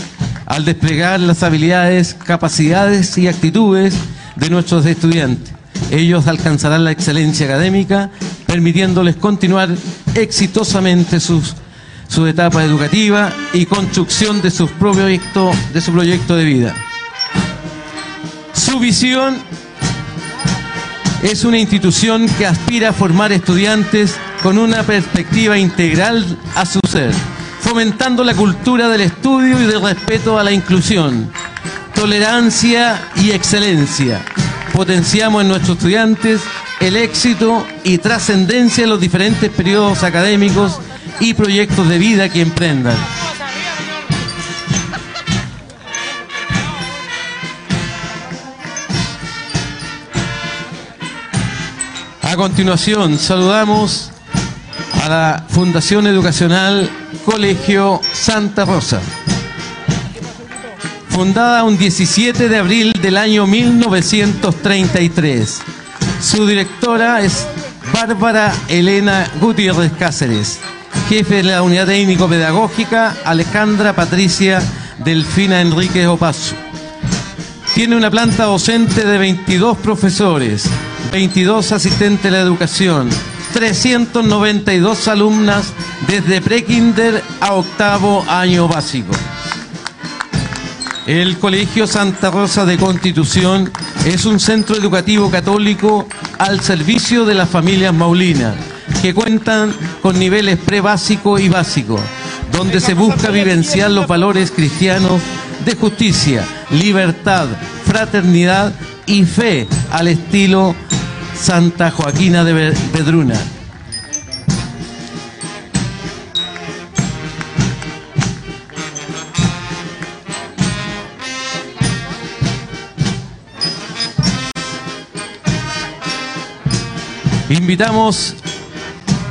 al desplegar las habilidades, capacidades y actitudes de nuestros estudiantes. Ellos alcanzarán la excelencia académica, permitiéndoles continuar exitosamente sus su etapa educativa y construcción de su proyecto, de su proyecto de vida. Su visión es una institución que aspira a formar estudiantes con una perspectiva integral a su ser, fomentando la cultura del estudio y del respeto a la inclusión, tolerancia y excelencia. Potenciamos en nuestros estudiantes el éxito y trascendencia en los diferentes periodos académicos y proyectos de vida que emprendan. Continuación, saludamos a la Fundación Educacional Colegio Santa Rosa. Fundada un 17 de abril del año 1933. Su directora es Bárbara Elena Gutiérrez Cáceres. Jefe de la Unidad Técnico-Pedagógica, Alejandra Patricia Delfina Enríquez Opaso. Tiene una planta docente de 22 profesores, 22 asistentes de la educación, 392 alumnas desde prekinder a octavo año básico. El Colegio Santa Rosa de Constitución es un centro educativo católico al servicio de las familias maulinas, que cuentan con niveles pre-básico y básico, donde se busca vivenciar los valores cristianos de justicia, libertad, fraternidad y fe al estilo Santa Joaquina de Pedruna. Invitamos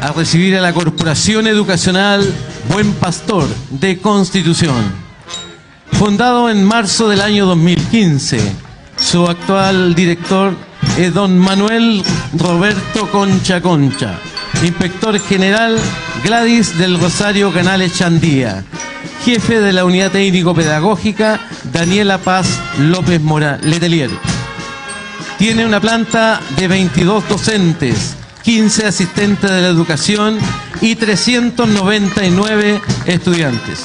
a recibir a la Corporación Educacional Buen Pastor de Constitución. Fundado en marzo del año 2015, su actual director es don Manuel Roberto Concha Concha, inspector general Gladys del Rosario Canales Chandía, jefe de la unidad técnico-pedagógica Daniela Paz López Mora Letelier. Tiene una planta de 22 docentes, 15 asistentes de la educación y 399 estudiantes.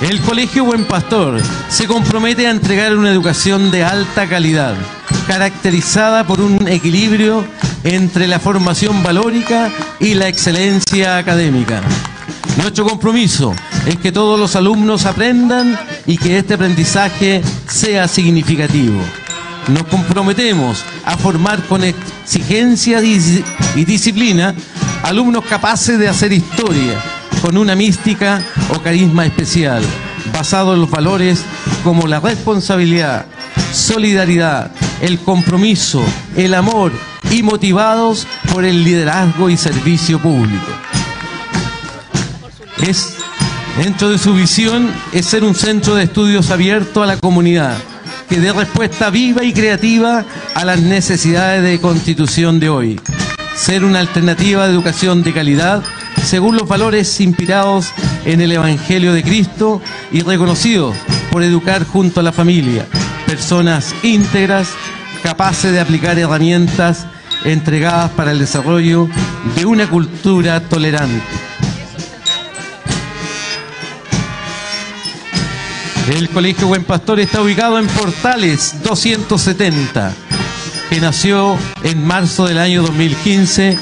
El Colegio Buen Pastor se compromete a entregar una educación de alta calidad, caracterizada por un equilibrio entre la formación valórica y la excelencia académica. Nuestro compromiso es que todos los alumnos aprendan y que este aprendizaje sea significativo. Nos comprometemos a formar con exigencia y disciplina alumnos capaces de hacer historia, con una mística o carisma especial, basado en los valores como la responsabilidad, solidaridad, el compromiso, el amor y motivados por el liderazgo y servicio público. Es, dentro de su visión es ser un centro de estudios abierto a la comunidad, que dé respuesta viva y creativa a las necesidades de constitución de hoy. Ser una alternativa de educación de calidad según los valores inspirados en el Evangelio de Cristo y reconocidos por educar junto a la familia, personas íntegras, capaces de aplicar herramientas entregadas para el desarrollo de una cultura tolerante. El Colegio Buen Pastor está ubicado en Portales 270, que nació en marzo del año 2015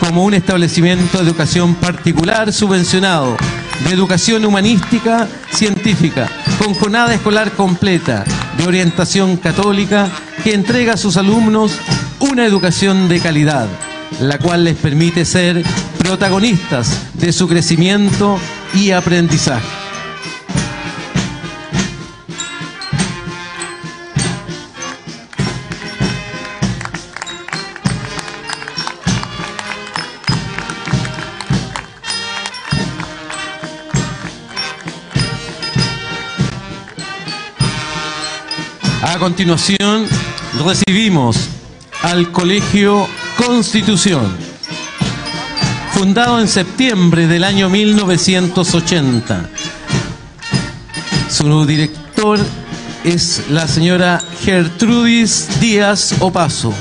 como un establecimiento de educación particular subvencionado, de educación humanística científica, con jornada escolar completa, de orientación católica, que entrega a sus alumnos una educación de calidad, la cual les permite ser protagonistas de su crecimiento y aprendizaje. A continuación, recibimos al Colegio Constitución, fundado en septiembre del año 1980. Su director es la señora Gertrudis Díaz Opaso,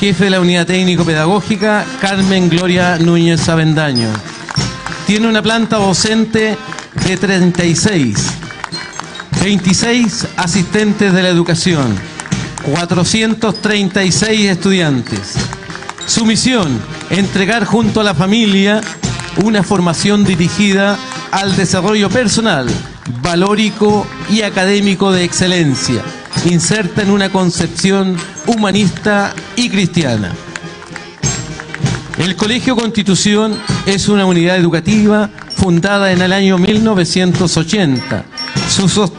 jefe de la unidad técnico-pedagógica Carmen Gloria Núñez Avendaño. Tiene una planta docente de 36 26 asistentes de la educación, 436 estudiantes. Su misión, entregar junto a la familia una formación dirigida al desarrollo personal, valórico y académico de excelencia, inserta en una concepción humanista y cristiana. El Colegio Constitución es una unidad educativa fundada en el año 1980. Su,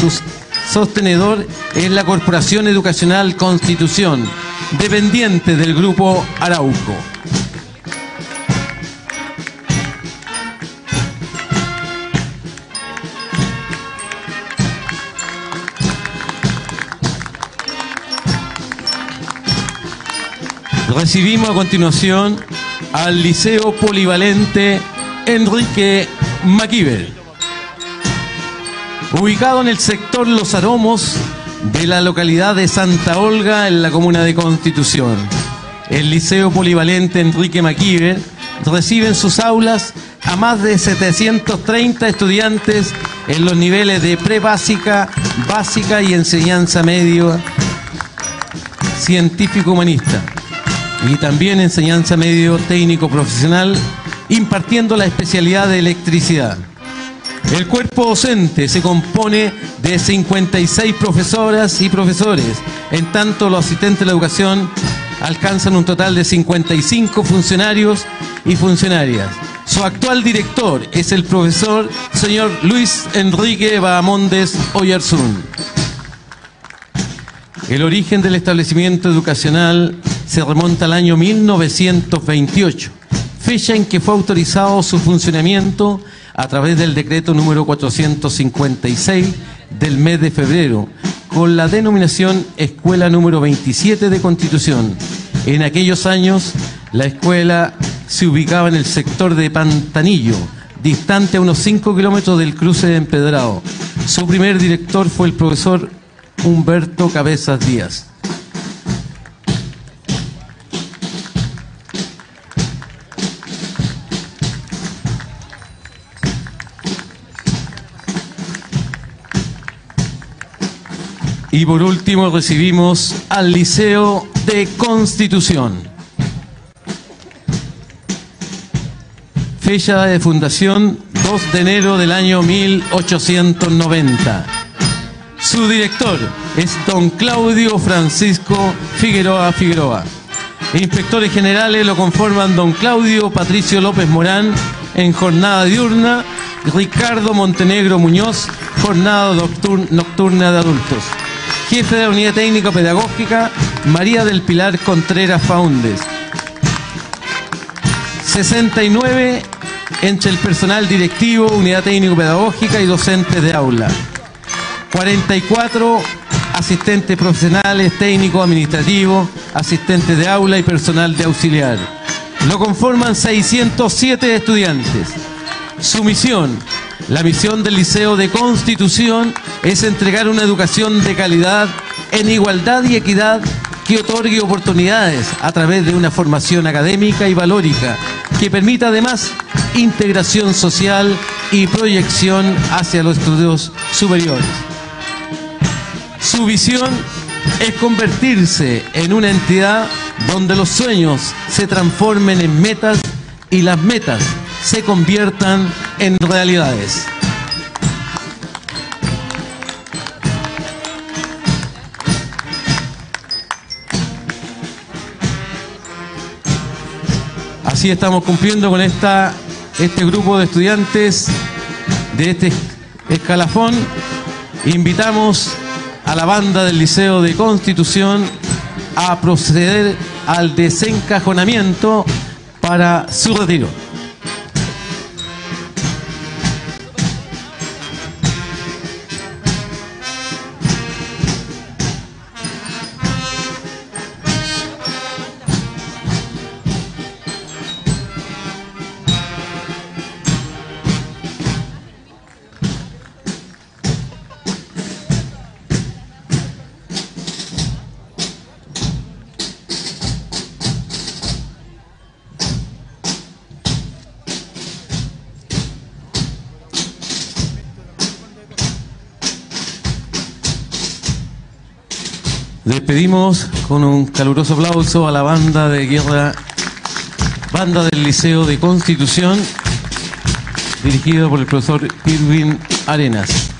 sos- su sostenedor es la Corporación Educacional Constitución, dependiente del Grupo Arauco. Recibimos a continuación al Liceo Polivalente Enrique Maquiver, ubicado en el sector Los Aromos de la localidad de Santa Olga en la comuna de Constitución. El Liceo Polivalente Enrique Maquiver recibe en sus aulas a más de 730 estudiantes en los niveles de pre-básica, básica y enseñanza medio científico-humanista y también enseñanza medio técnico profesional, impartiendo la especialidad de electricidad. El cuerpo docente se compone de 56 profesoras y profesores, en tanto los asistentes de la educación alcanzan un total de 55 funcionarios y funcionarias. Su actual director es el profesor señor Luis Enrique Bahamondes Oyarzún. El origen del establecimiento educacional se remonta al año 1928, fecha en que fue autorizado su funcionamiento a través del decreto número 456 del mes de febrero, con la denominación Escuela número 27 de Constitución. En aquellos años, la escuela se ubicaba en el sector de Pantanillo, distante a unos 5 kilómetros del cruce de Empedrado. Su primer director fue el profesor Humberto Cabezas Díaz. Y por último recibimos al Liceo de Constitución. Fecha de fundación 2 de enero del año 1890. Su director es don Claudio Francisco Figueroa Figueroa. Inspectores generales lo conforman don Claudio Patricio López Morán en jornada diurna, Ricardo Montenegro Muñoz, jornada noctur- nocturna de adultos. Jefe de la Unidad Técnica Pedagógica, María del Pilar Contreras Faundes. 69 entre el personal directivo, unidad técnico-pedagógica y docentes de aula. 44 asistentes profesionales, técnicos, administrativos, asistentes de aula y personal de auxiliar. Lo conforman 607 estudiantes. Su misión, la misión del Liceo de Constitución, es entregar una educación de calidad en igualdad y equidad que otorgue oportunidades a través de una formación académica y valórica que permita además integración social y proyección hacia los estudios superiores. Su visión es convertirse en una entidad donde los sueños se transformen en metas y las metas se conviertan en realidades. Así estamos cumpliendo con esta, este grupo de estudiantes de este escalafón. Invitamos a la banda del Liceo de Constitución a proceder al desencajonamiento para su retiro. Despedimos con un caluroso aplauso a la banda de guerra, banda del Liceo de Constitución, dirigido por el profesor Irwin Arenas.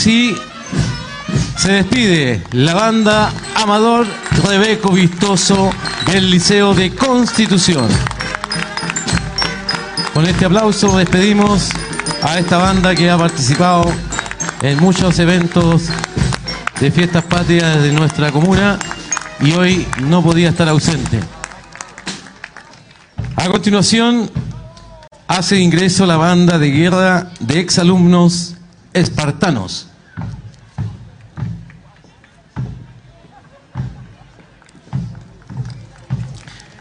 Sí se despide la banda Amador Rebeco Vistoso del Liceo de Constitución. Con este aplauso despedimos a esta banda que ha participado en muchos eventos de fiestas patrias de nuestra comuna y hoy no podía estar ausente. A continuación hace ingreso la banda de guerra de exalumnos espartanos.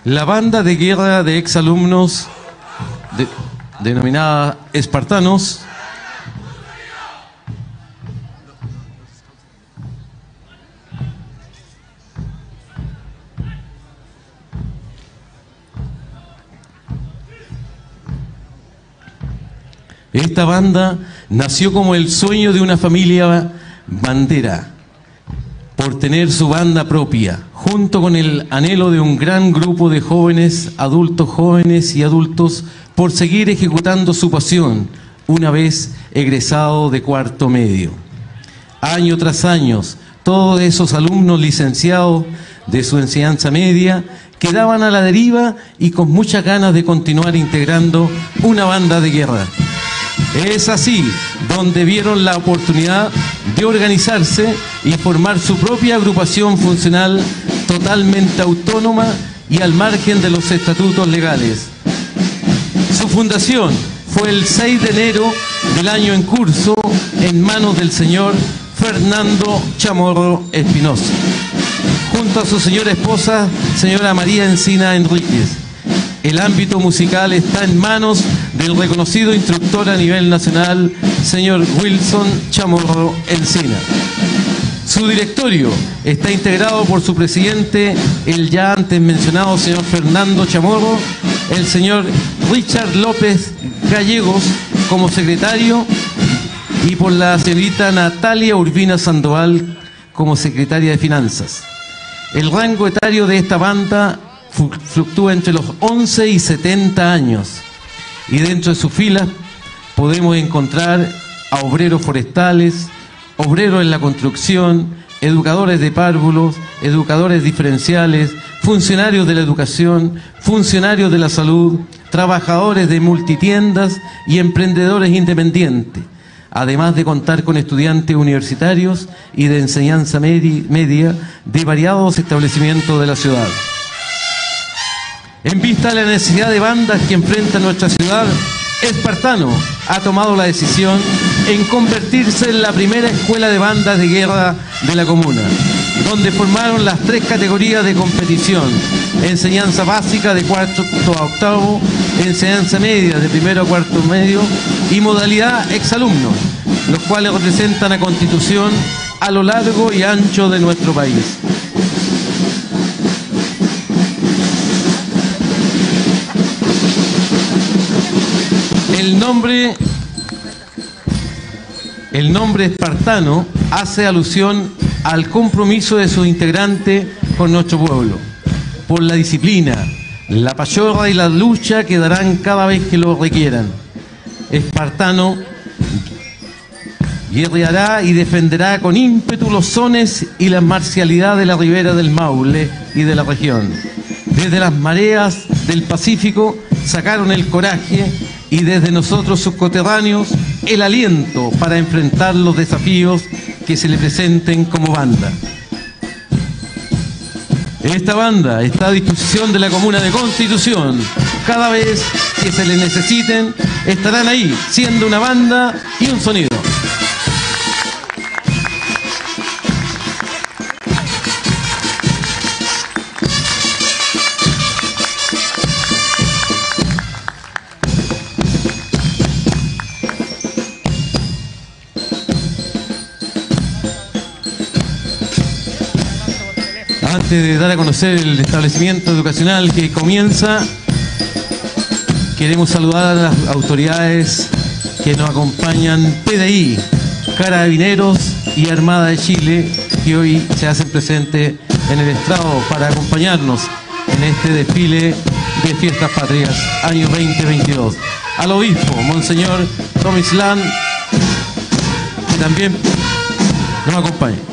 La banda de guerra de exalumnos de- denominada espartanos. Esta banda nació como el sueño de una familia bandera, por tener su banda propia, junto con el anhelo de un gran grupo de jóvenes, adultos jóvenes y adultos, por seguir ejecutando su pasión una vez egresado de cuarto medio. Año tras año, todos esos alumnos licenciados de su enseñanza media quedaban a la deriva y con muchas ganas de continuar integrando una banda de guerra. Es así donde vieron la oportunidad de organizarse y formar su propia agrupación funcional totalmente autónoma y al margen de los estatutos legales. Su fundación fue el 6 de enero del año en curso en manos del señor Fernando Chamorro Espinosa, junto a su señora esposa, señora María Encina Enríquez. El ámbito musical está en manos del reconocido instructor a nivel nacional, señor Wilson Chamorro Encina. Su directorio está integrado por su presidente, el ya antes mencionado señor Fernando Chamorro, el señor Richard López Gallegos como secretario y por la señorita Natalia Urbina Sandoval como secretaria de Finanzas. El rango etario de esta banda fluctúa entre los 11 y 70 años y dentro de sus filas podemos encontrar a obreros forestales, obreros en la construcción, educadores de párvulos, educadores diferenciales, funcionarios de la educación, funcionarios de la salud, trabajadores de multitiendas y emprendedores independientes, además de contar con estudiantes universitarios y de enseñanza medi- media de variados establecimientos de la ciudad. En vista de la necesidad de bandas que enfrenta nuestra ciudad, Espartano ha tomado la decisión en convertirse en la primera escuela de bandas de guerra de la comuna, donde formaron las tres categorías de competición, enseñanza básica de cuarto a octavo, enseñanza media de primero a cuarto medio y modalidad exalumnos, los cuales representan a Constitución a lo largo y ancho de nuestro país. El nombre, el nombre espartano hace alusión al compromiso de sus integrantes con nuestro pueblo, por la disciplina, la pachorra y la lucha que darán cada vez que lo requieran. Espartano guerreará y defenderá con ímpetu los sones y la marcialidad de la ribera del Maule y de la región. Desde las mareas del Pacífico sacaron el coraje y desde nosotros sus coterráneos el aliento para enfrentar los desafíos que se le presenten como banda. Esta banda está a disposición de la Comuna de Constitución. Cada vez que se le necesiten, estarán ahí, siendo una banda y un sonido. De dar a conocer el establecimiento educacional que comienza, queremos saludar a las autoridades que nos acompañan, PDI, Carabineros y Armada de Chile, que hoy se hacen presentes en el estrado para acompañarnos en este desfile de Fiestas Patrias, año 2022. Al obispo, Monseñor Tomislán, que también nos acompaña.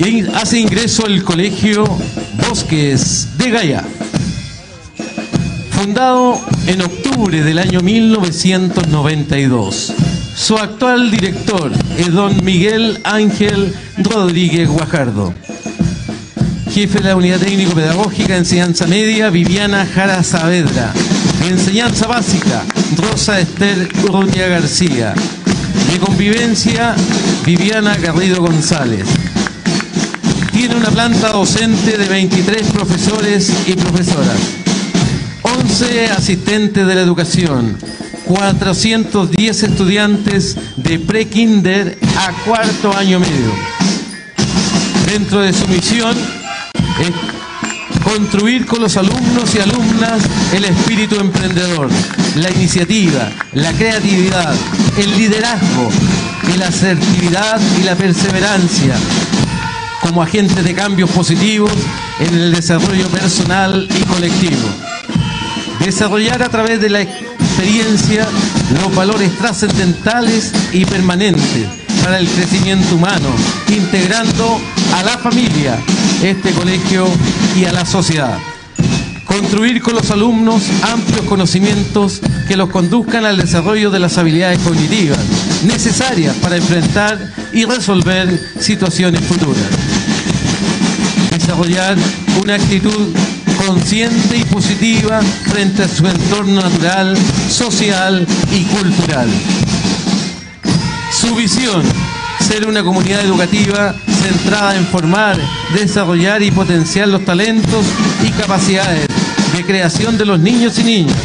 Y hace ingreso al colegio Bosques de Gaya. Fundado en octubre del año 1992. Su actual director es don Miguel Ángel Rodríguez Guajardo. Jefe de la Unidad Técnico Pedagógica Enseñanza Media, Viviana Jara Saavedra. Enseñanza Básica, Rosa Esther Urrutia García. De Convivencia, Viviana Garrido González. Tiene una planta docente de 23 profesores y profesoras. 11 asistentes de la educación, 410 estudiantes de pre-kinder a cuarto año medio. Dentro de su misión es construir con los alumnos y alumnas el espíritu emprendedor, la iniciativa, la creatividad, el liderazgo, la asertividad y la perseverancia como agentes de cambios positivos en el desarrollo personal y colectivo desarrollar a través de la experiencia los valores trascendentales y permanentes para el crecimiento humano, integrando a la familia, este colegio y a la sociedad. Construir con los alumnos amplios conocimientos que los conduzcan al desarrollo de las habilidades cognitivas necesarias para enfrentar y resolver situaciones futuras. Desarrollar una actitud consciente y positiva frente a su entorno natural, social y cultural. Su visión, ser una comunidad educativa centrada en formar, desarrollar y potenciar los talentos y capacidades de creación de los niños y niñas,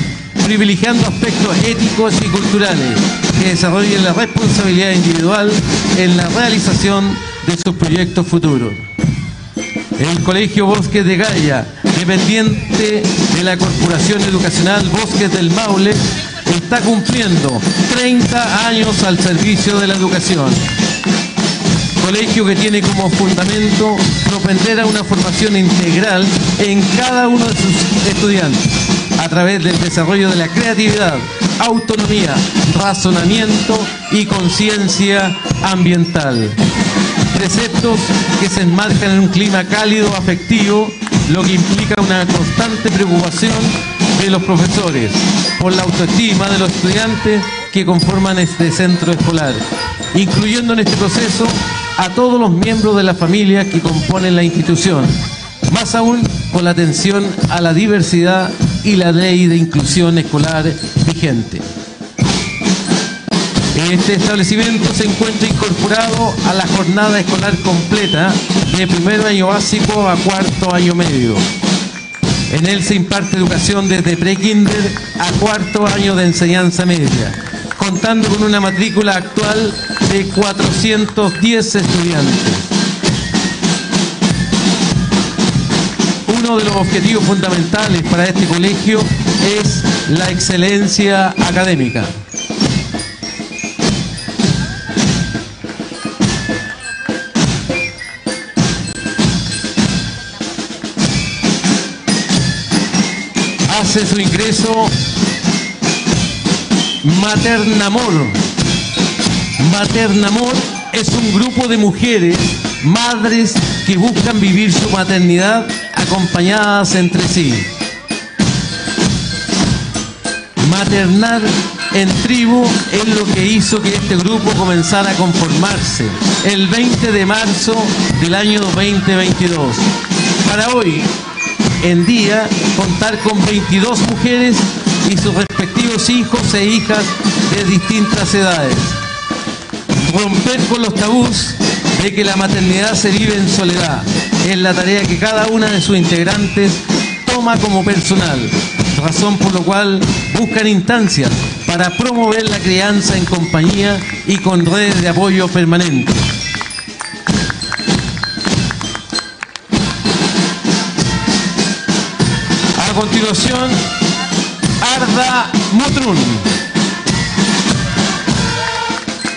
privilegiando aspectos éticos y culturales que desarrollen la responsabilidad individual en la realización de sus proyectos futuros. El Colegio Bosques de Gaia, dependiente de la Corporación Educacional Bosques del Maule, está cumpliendo 30 años al servicio de la educación. Colegio que tiene como fundamento propender a una formación integral en cada uno de sus estudiantes a través del desarrollo de la creatividad, autonomía, razonamiento y conciencia ambiental preceptos que se enmarcan en un clima cálido, afectivo, lo que implica una constante preocupación de los profesores por la autoestima de los estudiantes que conforman este centro escolar, incluyendo en este proceso a todos los miembros de la familia que componen la institución, más aún con la atención a la diversidad y la ley de inclusión escolar vigente. Este establecimiento se encuentra incorporado a la jornada escolar completa de primer año básico a cuarto año medio. En él se imparte educación desde pre-kinder a cuarto año de enseñanza media, contando con una matrícula actual de 410 estudiantes. Uno de los objetivos fundamentales para este colegio es la excelencia académica. Su ingreso Maternamor. Maternamor es un grupo de mujeres, madres que buscan vivir su maternidad acompañadas entre sí. Maternar en tribu es lo que hizo que este grupo comenzara a conformarse el 20 de marzo del año 2022. Para hoy, en día contar con 22 mujeres y sus respectivos hijos e hijas de distintas edades. Romper con los tabús de que la maternidad se vive en soledad es la tarea que cada una de sus integrantes toma como personal, razón por lo cual buscan instancias para promover la crianza en compañía y con redes de apoyo permanente. Continuación, Arda Mutrun.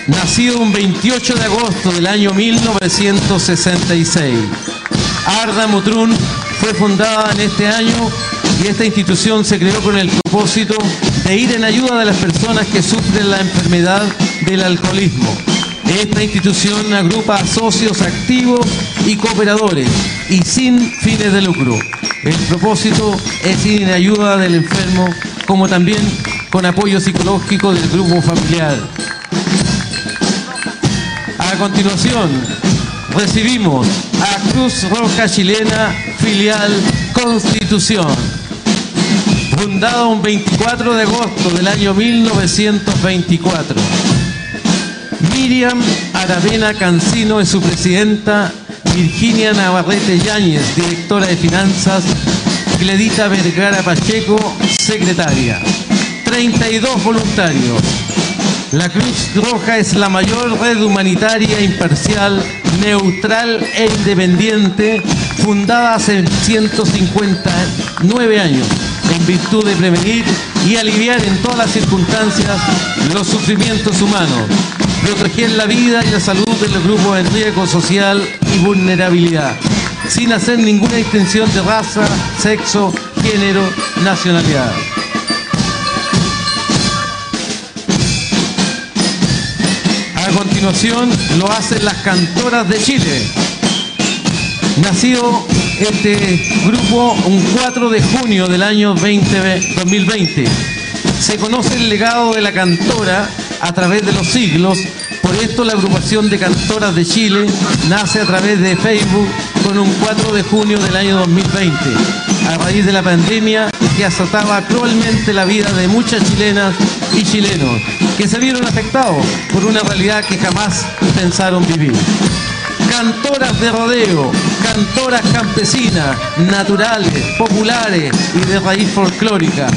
Nacido un 28 de agosto del año 1966. Arda Mutrun fue fundada en este año y esta institución se creó con el propósito de ir en ayuda de las personas que sufren la enfermedad del alcoholismo. Esta institución agrupa socios activos y cooperadores y sin fines de lucro. El propósito es ir en ayuda del enfermo como también con apoyo psicológico del grupo familiar. A continuación, recibimos a Cruz Roja Chilena, filial Constitución. Fundada un 24 de agosto del año 1924. Miriam Aravena Cancino es su presidenta, Virginia Navarrete Yáñez, directora de finanzas, Gledita Vergara Pacheco, secretaria. 32 voluntarios. La Cruz Roja es la mayor red humanitaria imparcial, neutral e independiente, fundada hace 159 años, en virtud de prevenir y aliviar en todas las circunstancias los sufrimientos humanos, proteger la vida y la salud de los grupos en riesgo social y vulnerabilidad, sin hacer ninguna distinción de raza, sexo, género, nacionalidad. A continuación lo hacen las cantoras de Chile. Nacido este grupo un 4 de junio del año 20 2020. Se conoce el legado de la cantora a través de los siglos, por esto la agrupación de cantoras de Chile nace a través de Facebook con un 4 de junio del año 2020, a raíz de la pandemia que azotaba cruelmente la vida de muchas chilenas y chilenos que se vieron afectados por una realidad que jamás pensaron vivir. Cantoras de rodeo, cantoras campesinas, naturales, populares y de raíz folclórica,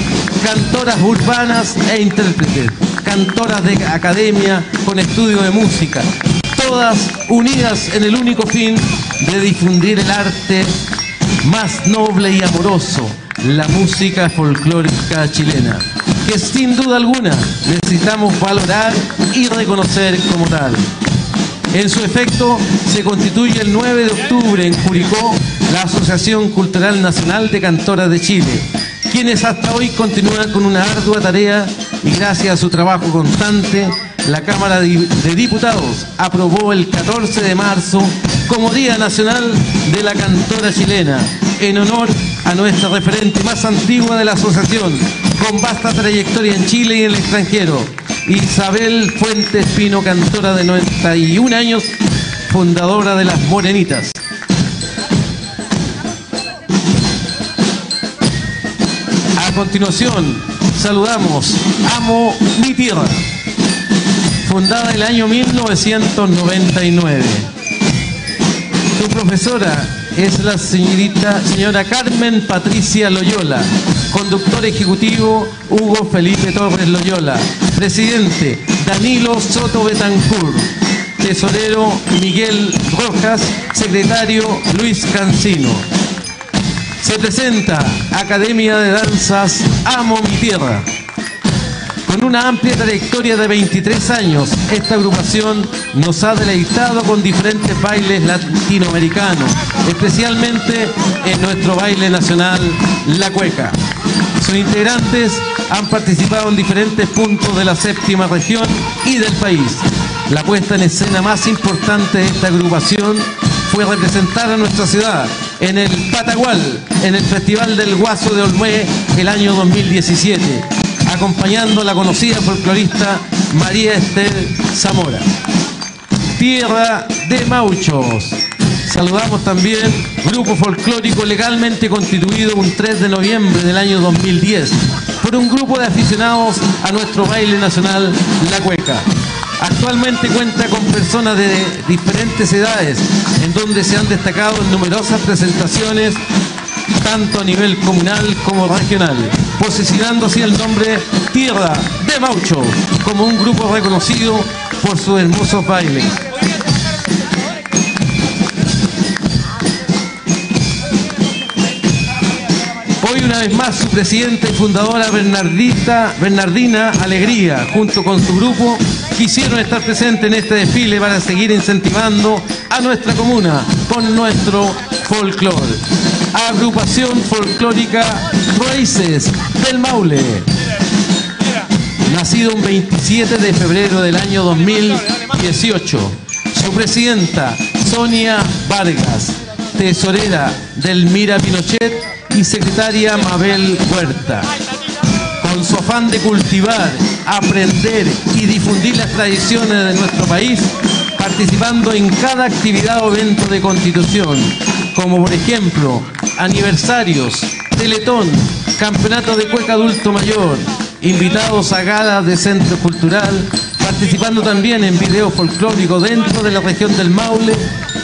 cantoras urbanas e intérpretes, cantoras de academia con estudio de música, todas unidas en el único fin de difundir el arte más noble y amoroso, la música folclórica chilena, que sin duda alguna necesitamos valorar y reconocer como tal. En su efecto, se constituye el 9 de octubre en Curicó la Asociación Cultural Nacional de Cantoras de Chile, quienes hasta hoy continúan con una ardua tarea y gracias a su trabajo constante, la Cámara de Diputados aprobó el 14 de marzo como Día Nacional de la Cantora Chilena, en honor a nuestra referente más antigua de la asociación, con vasta trayectoria en Chile y en el extranjero, Isabel Fuentes Pino, cantora de 91 años, fundadora de Las Morenitas. A continuación, saludamos Amo mi tierra, fundada el año 1999. Su profesora es la señorita, señora Carmen Patricia Loyola, conductor ejecutivo Hugo Felipe Torres Loyola, presidente Danilo Soto Betancourt, tesorero Miguel Rojas, secretario Luis Cancino. Se presenta Academia de Danzas Amo mi Tierra. Con una amplia trayectoria de 23 años, esta agrupación nos ha deleitado con diferentes bailes latinoamericanos, especialmente en nuestro baile nacional, la cueca. Sus integrantes han participado en diferentes puntos de la séptima región y del país. La puesta en escena más importante de esta agrupación fue representar a nuestra ciudad en el Patagual, en el Festival del Guaso de Olmué el año 2017, acompañando a la conocida folclorista María Estel Zamora. Tierra de Mauchos. Saludamos también grupo folclórico legalmente constituido un 3 de noviembre del año 2010 por un grupo de aficionados a nuestro baile nacional, la cueca. Actualmente cuenta con personas de diferentes edades, en donde se han destacado en numerosas presentaciones, tanto a nivel comunal como regional, posicionando así el nombre Tierra de Maucho como un grupo reconocido por sus hermosos bailes. Una vez más, su presidenta y fundadora Bernardita, Bernardina Alegría, junto con su grupo, quisieron estar presentes en este desfile para seguir incentivando a nuestra comuna con nuestro folclore. Agrupación folclórica Raíces del Maule. Nacido un 27 de febrero del año 2018. Su presidenta, Sonia Vargas. Tesorera del Mira Pinochet y secretaria Mabel Huerta. Con su afán de cultivar, aprender y difundir las tradiciones de nuestro país, participando en cada actividad o evento de constitución, como por ejemplo aniversarios, teletón, campeonato de cueca adulto mayor, invitados a galas de centro cultural, participando también en videos folclóricos dentro de la región del Maule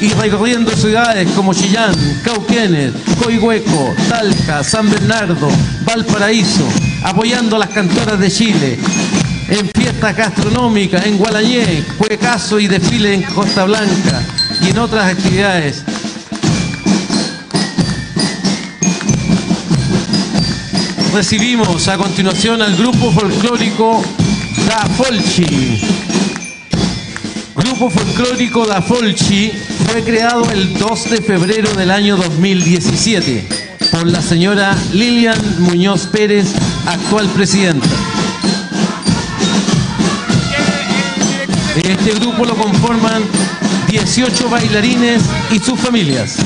y recorriendo ciudades como Chillán, Cauquenes, Coihueco, Talca, San Bernardo, Valparaíso, apoyando a las cantoras de Chile, en fiestas gastronómicas en Gualañé, Cuecaso y desfile en Costa Blanca y en otras actividades. Recibimos a continuación al grupo folclórico Da Folchi. Grupo folclórico Da Folchi fue creado el 2 de febrero del año 2017 por la señora Lilian Muñoz Pérez, actual presidenta. Este grupo lo conforman 18 bailarines y sus familias.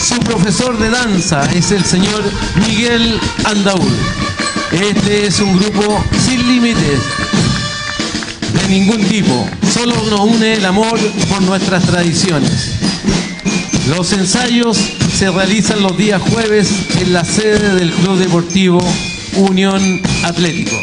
Su profesor de danza es el señor Miguel Andaúl. Este es un grupo sin límites de ningún tipo. Solo nos une el amor por nuestras tradiciones. Los ensayos se realizan los días jueves en la sede del Club Deportivo Unión Atlético.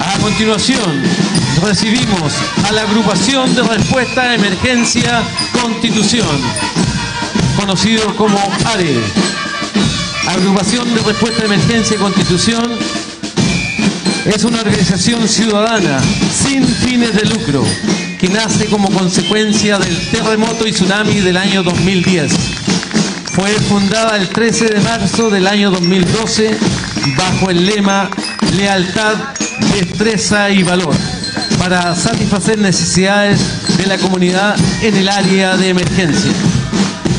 A continuación, recibimos a la agrupación de respuesta a emergencia Constitución, conocido como ARE. Agrupación de respuesta a emergencia Constitución es una organización ciudadana sin fines de lucro que nace como consecuencia del terremoto y tsunami del año 2010. Fue fundada el 13 de marzo del año 2012 bajo el lema Lealtad, Destreza y Valor para satisfacer necesidades de la comunidad en el área de emergencia.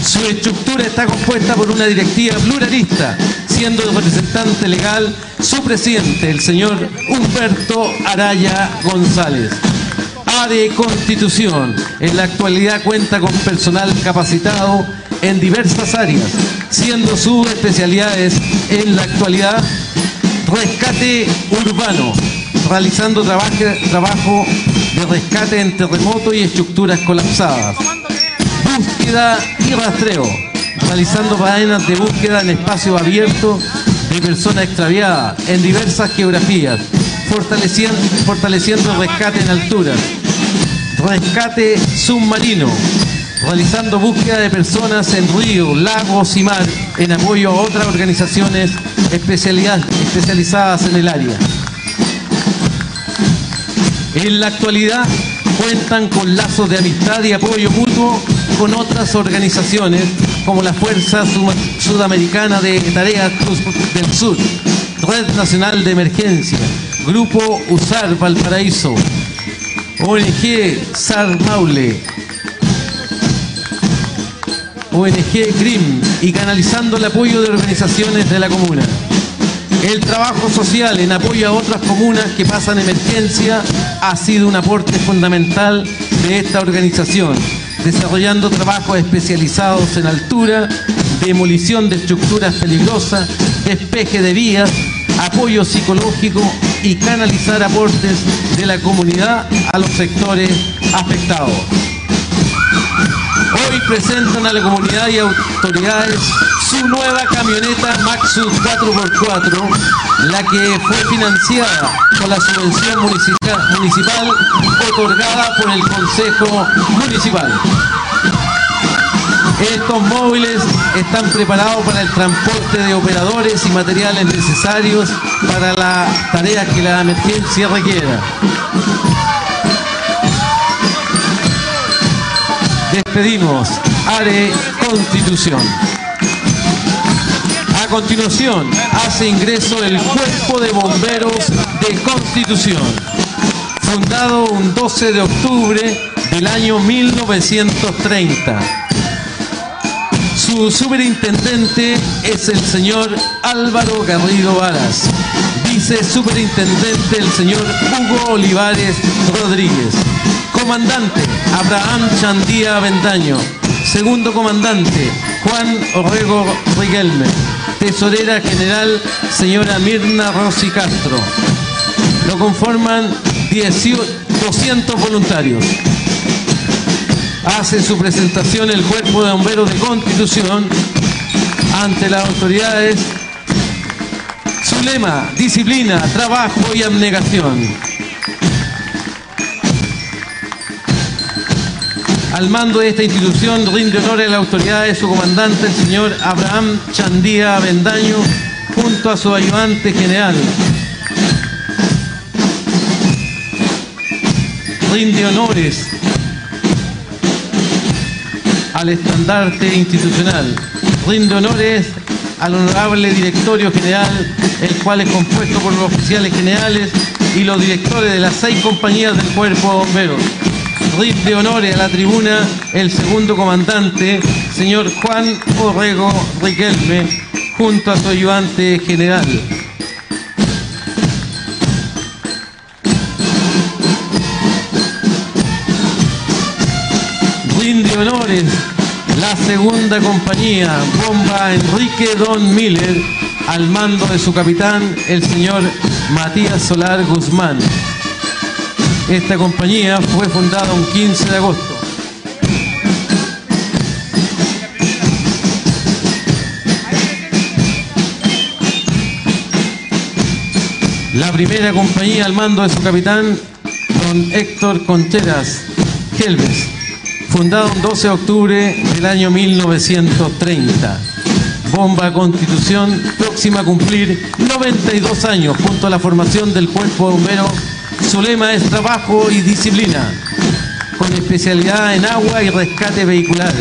Su estructura está compuesta por una directiva pluralista, siendo representante legal su presidente, el señor Humberto Araya González. ARE Constitución en la actualidad cuenta con personal capacitado en diversas áreas, siendo sus especialidades en la actualidad rescate urbano, realizando trabajo de rescate en terremotos y estructuras colapsadas. Búsqueda y rastreo, realizando faenas de búsqueda en espacios abiertos de personas extraviadas en diversas geografías, fortaleciendo, fortaleciendo rescate en alturas. Rescate submarino, realizando búsqueda de personas en ríos, lagos y mar en apoyo a otras organizaciones especializadas en el área. En la actualidad cuentan con lazos de amistad y apoyo mutuo con otras organizaciones como la Fuerza Sud- Sudamericana de Tareas del Sur, Red Nacional de Emergencia, Grupo USAR Valparaíso, ONG SAR Maule, ONG CRIM y canalizando el apoyo de organizaciones de la comuna. El trabajo social en apoyo a otras comunas que pasan emergencia ha sido un aporte fundamental de esta organización, desarrollando trabajos especializados en altura, demolición de estructuras peligrosas, despeje de vías, apoyo psicológico y canalizar aportes de la comunidad a los sectores afectados. Hoy presentan a la comunidad y autoridades su nueva camioneta Maxus 4x4, la que fue financiada con la subvención municipal, otorgada por el Consejo Municipal. Estos móviles están preparados para el transporte de operadores y materiales necesarios para la tarea que la emergencia requiera. Despedimos. Are Constitución. Continuación, hace ingreso el Cuerpo de Bomberos de Constitución, fundado un 12 de octubre del año 1930. Su superintendente es el señor Álvaro Garrido Varas, vice superintendente el señor Hugo Olivares Rodríguez, comandante Abraham Chandía Avendaño, segundo comandante Juan Orrego Riquelme, tesorera general señora Mirna Rossi Castro. Lo conforman 18 200 voluntarios. Hace su presentación el Cuerpo de Bomberos de Constitución ante las autoridades. Su lema, disciplina, trabajo y abnegación. Al mando de esta institución rinde honor a la autoridad de su comandante, el señor Abraham Chandía Avendaño, junto a su ayudante general. Rinde honores al estandarte institucional. Rinde honores al honorable directorio general, el cual es compuesto por los oficiales generales y los directores de las seis compañías del Cuerpo de Bomberos. Rinde honores a la tribuna el segundo comandante, señor Juan Orrego Riquelme, junto a su ayudante general. Rinde honores la segunda compañía, Bomba Enrique Don Miller, al mando de su capitán, el señor Matías Solar Guzmán. Esta compañía fue fundada un 15 de agosto. La primera compañía al mando de su capitán, don Héctor Concheras Gelves, fundada un 12 de octubre del año 1930. Bomba Constitución, próxima a cumplir 92 años junto a la formación del Cuerpo de. Su lema es trabajo y disciplina, con especialidad en agua y rescate vehicular.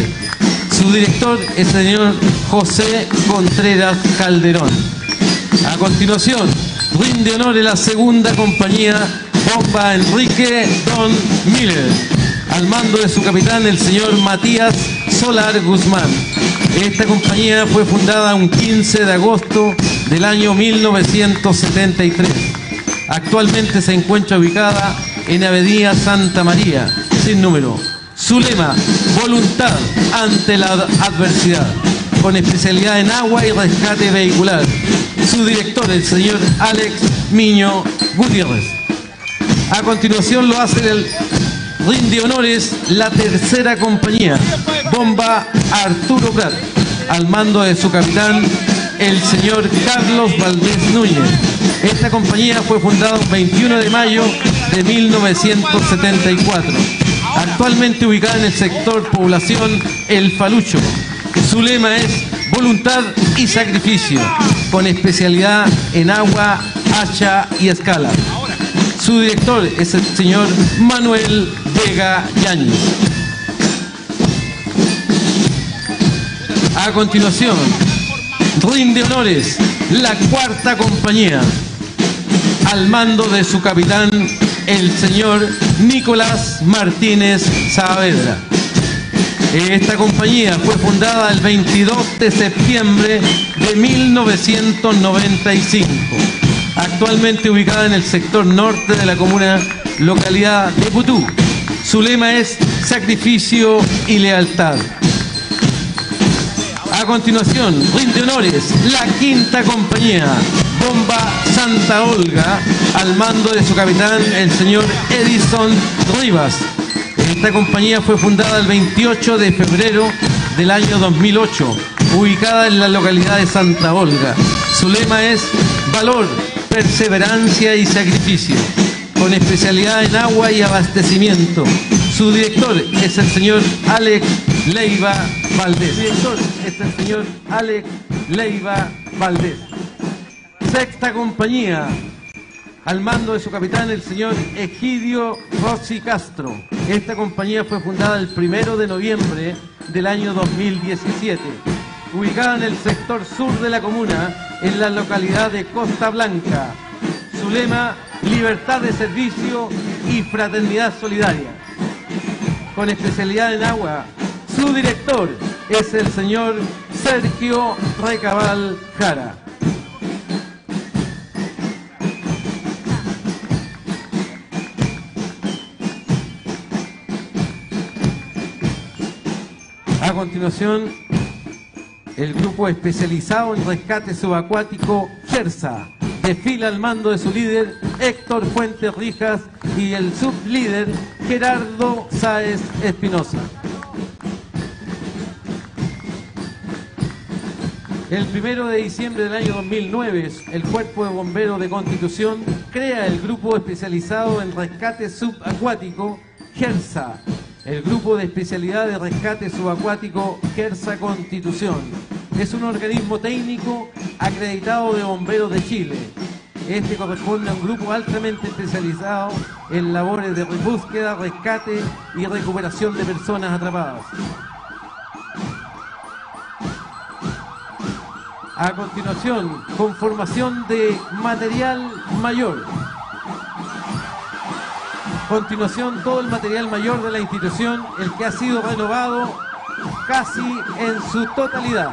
Su director es el señor José Contreras Calderón. A continuación, rinde honor a la segunda compañía Bomba Enrique Don Miller, al mando de su capitán el señor Matías Solar Guzmán. Esta compañía fue fundada un 15 de agosto del año 1973. Actualmente se encuentra ubicada en Avenida Santa María, sin número. Su lema, voluntad ante la adversidad, con especialidad en agua y rescate vehicular. Su director, el señor Alex Miño Gutiérrez. A continuación lo hace el rinde honores la tercera compañía, Bomba Arturo Prat, al mando de su capitán, el señor Carlos Valdés Núñez. Esta compañía fue fundada el 21 de mayo de 1974, actualmente ubicada en el sector población El Falucho. Su lema es voluntad y sacrificio, con especialidad en agua, hacha y escala. Su director es el señor Manuel Vega Yáñez. A continuación, rinde honores la cuarta compañía al mando de su capitán, el señor Nicolás Martínez Saavedra. Esta compañía fue fundada el 22 de septiembre de 1995, actualmente ubicada en el sector norte de la comuna localidad de Putú. Su lema es sacrificio y lealtad. A continuación, rinde honores la quinta compañía, Bomba Santa Olga, al mando de su capitán, el señor Edison Rivas. Esta compañía fue fundada el 28 de febrero del año 2008, ubicada en la localidad de Santa Olga. Su lema es valor, perseverancia y sacrificio, con especialidad en agua y abastecimiento. Su director es el señor Alex Leiva Valdés. El señor Alex Leiva Valdés. Sexta compañía, al mando de su capitán, el señor Egidio Rossi Castro. Esta compañía fue fundada el primero de noviembre del año 2017, ubicada en el sector sur de la comuna, en la localidad de Costa Blanca. Su lema, libertad de servicio y fraternidad solidaria. Con especialidad en agua, su director es el señor Sergio Recabal Jara. A continuación, el grupo especializado en rescate subacuático GERSA desfila al mando de su líder Héctor Fuentes Rijas y el sublíder Gerardo Sáez Espinosa. El primero de diciembre del año 2009, el Cuerpo de Bomberos de Constitución crea el grupo especializado en rescate subacuático GERSA, el grupo de especialidad de rescate subacuático GERSA Constitución. Es un organismo técnico acreditado de bomberos de Chile. Este corresponde a un grupo altamente especializado en labores de búsqueda, rescate y recuperación de personas atrapadas. A continuación, conformación de material mayor. Continuación, todo el material mayor de la institución, el que ha sido renovado casi en su totalidad.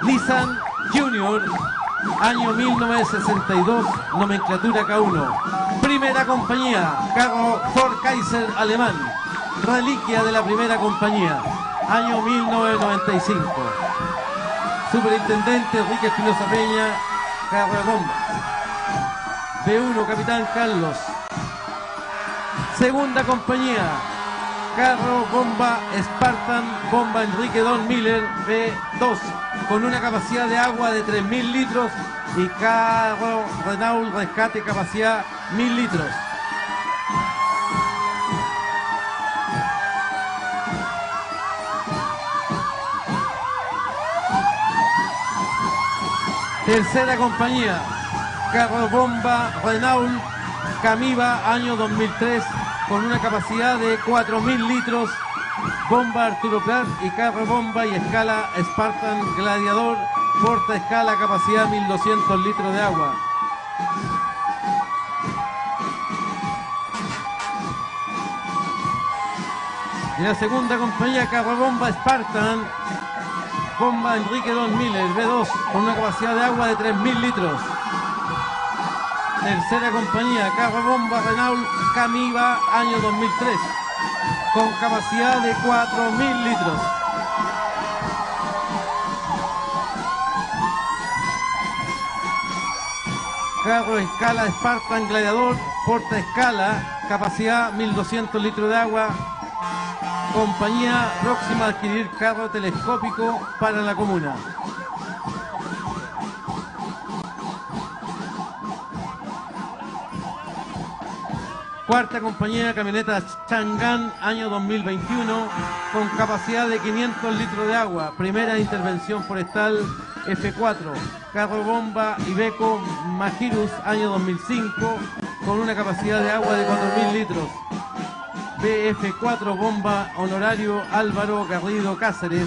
Nissan Junior, año 1962, nomenclatura K1. Primera compañía, carro Ford Kaiser alemán, reliquia de la primera compañía, año 1995. Superintendente Enrique Espinosa Peña, bombas. B1, Capitán Carlos. Segunda compañía, carro bomba Spartan, bomba Enrique Don Miller B2, con una capacidad de agua de 3.000 litros y carro Renault Rescate capacidad 1.000 litros. Tercera compañía, carro bomba Renault Camiva, año 2003, con una capacidad de 4.000 litros, bomba Arturo y carro bomba y escala Spartan Gladiador, porta escala, capacidad 1.200 litros de agua. Y la segunda compañía, carro bomba Spartan, bomba Enrique Don Miller, B2, con una capacidad de agua de 3.000 litros. Tercera compañía, carro bomba Renault Camiva, año 2003, con capacidad de 4.000 litros. Carro escala Spartan Gladiador, porta escala, capacidad 1.200 litros de agua, compañía próxima a adquirir carro telescópico para la comuna. Cuarta compañía, camioneta Chang'an, año 2021, con capacidad de 500 litros de agua. Primera intervención forestal F4. Carro bomba Ibeco Magirus, año 2005, con una capacidad de agua de 4.000 litros. BF4 bomba honorario Álvaro Garrido Cáceres.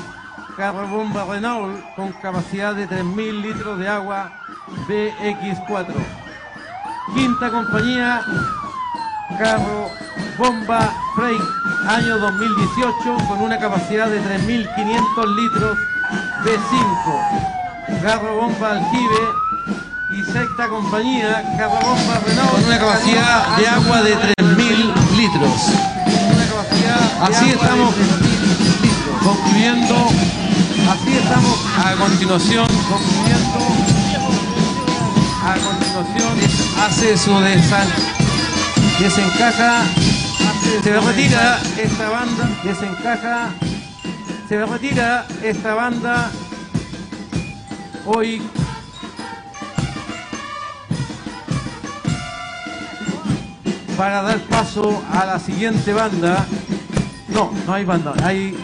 Carro bomba Renault, con capacidad de 3.000 litros de agua. BX4. Quinta compañía, carro bomba Freight año 2018 con una capacidad de 3.500 litros B5. Carro bomba Aljibe y sexta compañía, carro bomba Renault con una capacidad de agua de 3.000 litros. Así estamos concluyendo, así estamos a continuación concluyendo. A continuación hace su desan desencaja, se retira esta banda, desencaja, se retira esta banda hoy para dar paso a la siguiente banda. No, no hay banda, hay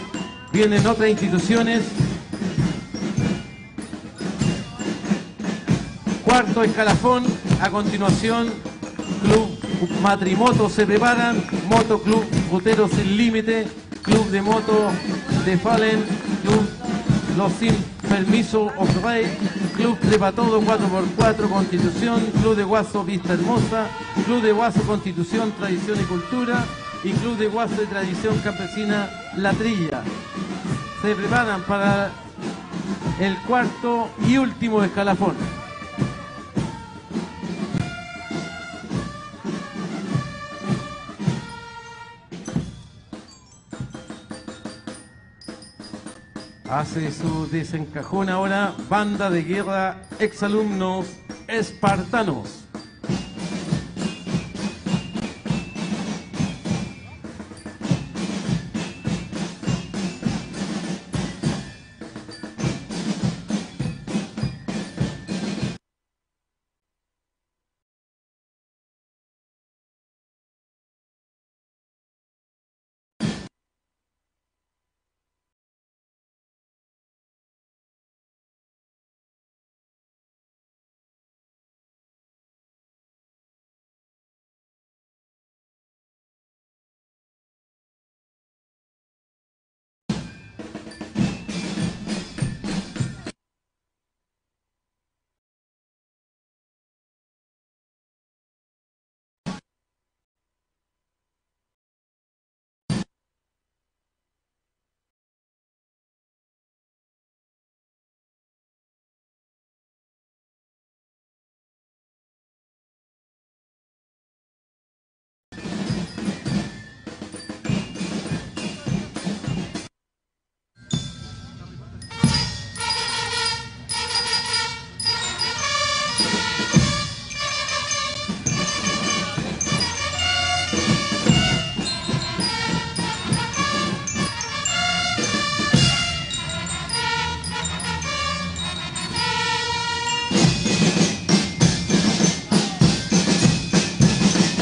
Vienen otras instituciones. Cuarto escalafón. A continuación, Club Matrimoto se preparan. Moto Club Sin Límite. Club de Moto de Fallen. Club Los Sin Permiso of Rey. Club de Patodo 4x4 Constitución. Club de Guaso Vista Hermosa. Club de Guaso Constitución Tradición y Cultura. Y Club de Guaso de Tradición Campesina La Trilla se preparan para el cuarto y último escalafón. Hace su desencajón ahora banda de guerra exalumnos espartanos.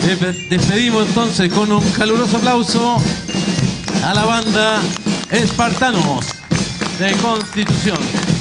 Despedimos entonces con un caluroso aplauso a la banda Espartanos de Constitución.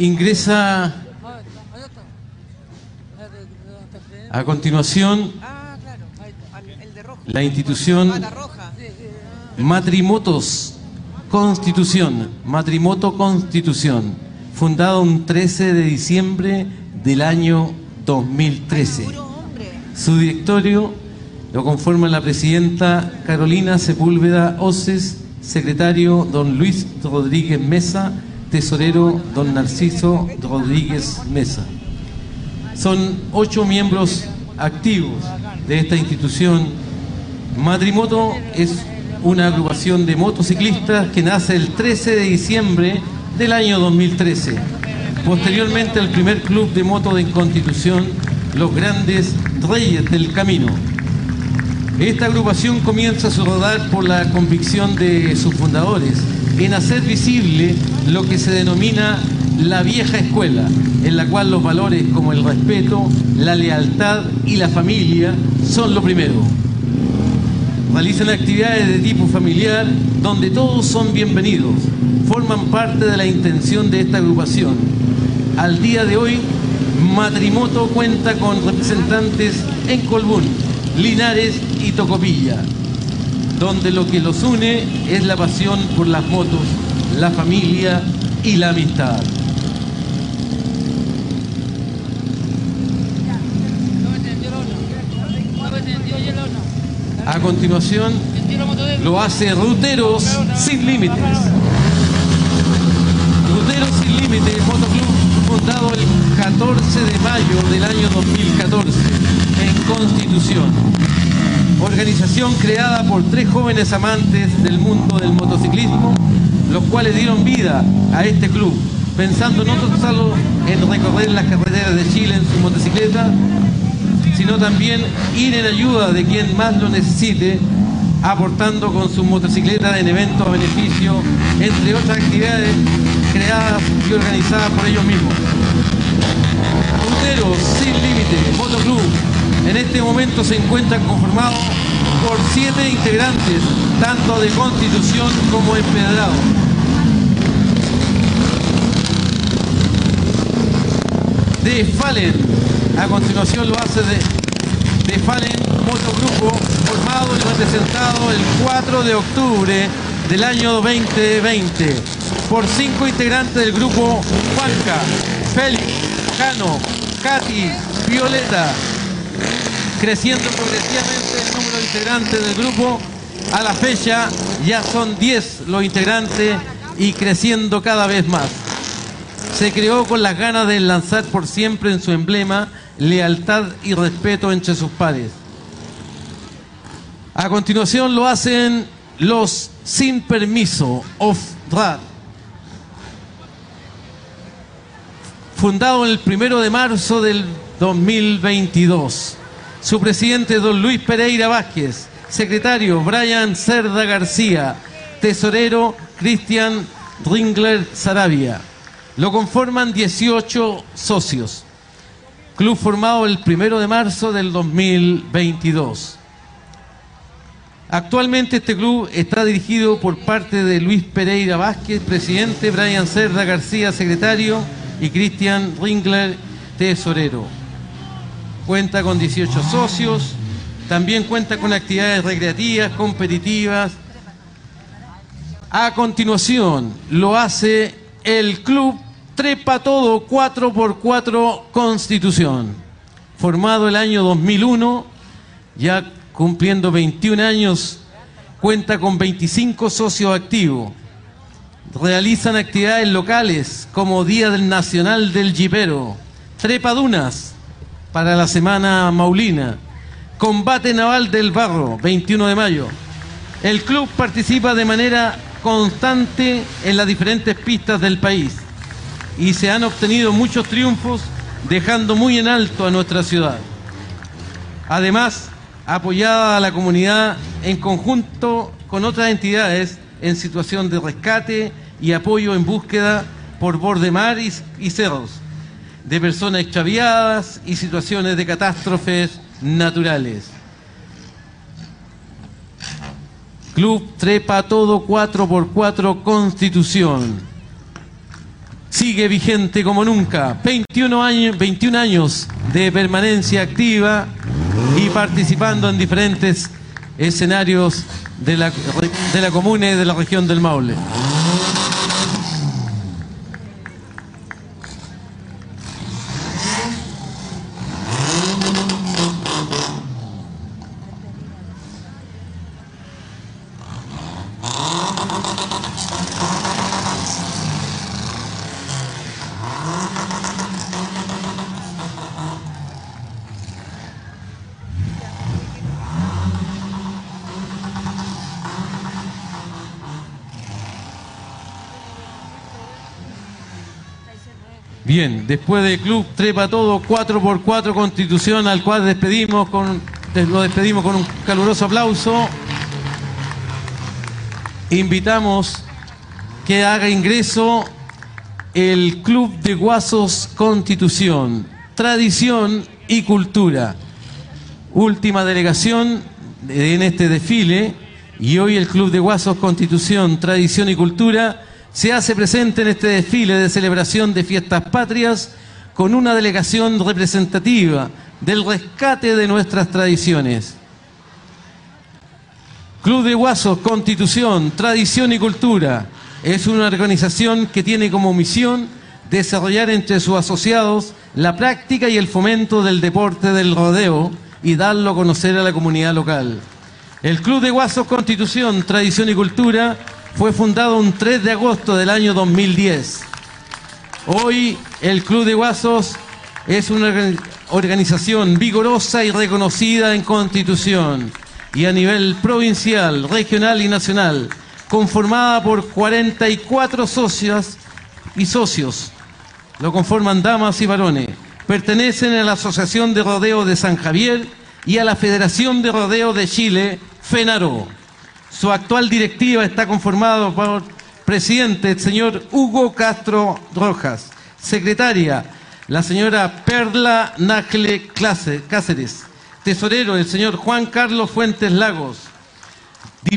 Ingresa a continuación la institución Matrimotos Constitución, Matrimoto Constitución, fundado un 13 de diciembre del año 2013. Su directorio lo conforman la presidenta Carolina Sepúlveda Oces, secretario don Luis Rodríguez Mesa, tesorero don Narciso Rodríguez Mesa. Son ocho miembros activos de esta institución. Matrimoto es una agrupación de motociclistas que nace el 13 de diciembre del año 2013. Posteriormente el primer club de moto de Constitución, los grandes Reyes del Camino. Esta agrupación comienza su rodar por la convicción de sus fundadores, en hacer visible lo que se denomina la vieja escuela, en la cual los valores como el respeto, la lealtad y la familia son lo primero. Realizan actividades de tipo familiar donde todos son bienvenidos, forman parte de la intención de esta agrupación. Al día de hoy, Matrimoto cuenta con representantes en Colbún, Linares y Tocopilla, donde lo que los une es la pasión por las motos, la familia y la amistad. A continuación, lo hace Ruteros Sin Límites. Ruteros Sin Límites, motoclub fundado el 14 de mayo del año 2014 en Constitución. Organización creada por tres jóvenes amantes del mundo del motociclismo, los cuales dieron vida a este club, pensando no solo en recorrer las carreteras de Chile en su motocicleta, sino también ir en ayuda de quien más lo necesite, aportando con su motocicleta en eventos a beneficio, entre otras actividades creadas y organizadas por ellos mismos. Ruteros Sin Límite, Motoclub, en este momento se encuentran conformados por siete integrantes, tanto de Constitución como Empedrado. De Fallen, a continuación lo hace de, de Fallen Motogrupo, formado y representado el 4 de octubre del año 2020 por cinco integrantes del grupo Juanca, Félix, Cano, Katy, Violeta, creciendo progresivamente el número de integrantes del grupo. A la fecha ya son 10 los integrantes y creciendo cada vez más. Se creó con las ganas de lanzar por siempre en su emblema lealtad y respeto entre sus pares. A continuación lo hacen los sin permiso, off-road. Fundado el primero de marzo del 2022. Su presidente, don Luis Pereira Vázquez. Secretario, Brian Cerda García. Tesorero, Cristian Ringler Sarabia. Lo conforman 18 socios. Club formado el primero de marzo del 2022. Actualmente este club está dirigido por parte de Luis Pereira Vázquez, presidente, Brian Cerda García, secretario, y Cristian Ringler, tesorero. Cuenta con 18 socios, también cuenta con actividades recreativas, competitivas. A continuación lo hace el club Trepa Todo 4x4 Constitución, formado el año 2001, ya cumpliendo 21 años, cuenta con 25 socios activos. Realizan actividades locales como Día del Nacional del Jipero, Trepadunas para la Semana Maulina, Combate Naval del Barro, 21 de mayo. El club participa de manera constante en las diferentes pistas del país y se han obtenido muchos triunfos dejando muy en alto a nuestra ciudad. Además, apoyada a la comunidad en conjunto con otras entidades en situación de rescate y apoyo en búsqueda por borde mar y, y cerros, de personas extraviadas y situaciones de catástrofes naturales. Club Trepa Todo 4x4 Constitución. Sigue vigente como nunca. 21 años, 21 años de permanencia activa y participando en diferentes escenarios de la, de la comuna y de la región del Maule. Bien, después del club Trepa Todo 4x4 Constitución, al cual despedimos con, lo despedimos con un caluroso aplauso. Invitamos que haga ingreso el Club de Guasos Constitución, Tradición y Cultura. Última delegación en este desfile y hoy el Club de Guasos Constitución, Tradición y Cultura se hace presente en este desfile de celebración de fiestas patrias con una delegación representativa del rescate de nuestras tradiciones. Club de Guasos, Constitución, Tradición y Cultura es una organización que tiene como misión desarrollar entre sus asociados la práctica y el fomento del deporte del rodeo y darlo a conocer a la comunidad local. El Club de Guasos Constitución, Tradición y Cultura fue fundado un 3 de agosto del año 2010. Hoy el Club de Guasos es una organ- organización vigorosa y reconocida en Constitución y a nivel provincial, regional y nacional, conformada por 44 socias y socios. Lo conforman damas y varones. Pertenecen a la Asociación de Rodeo de San Javier y a la Federación de Rodeo de Chile, FENARO. Su actual directiva está conformada por presidente, el señor Hugo Castro Rojas, secretaria, la señora Perla Nacle Cáceres, tesorero, el señor Juan Carlos Fuentes Lagos,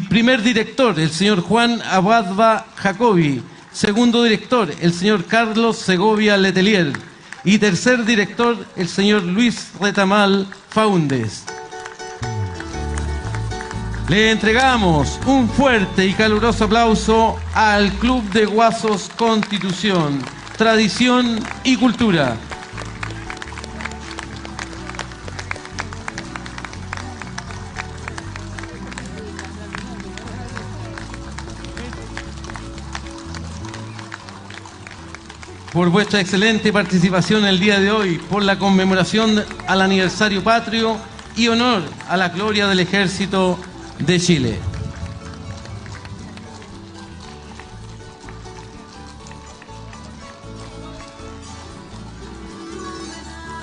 primer director, el señor Juan Abadba Jacobi, segundo director, el señor Carlos Segovia Letelier, y tercer director, el señor Luis Retamal Faundes. Le entregamos un fuerte y caluroso aplauso al Club de Guasos Constitución, Tradición y Cultura. por vuestra excelente participación el día de hoy, por la conmemoración al aniversario patrio y honor a la gloria del ejército de Chile.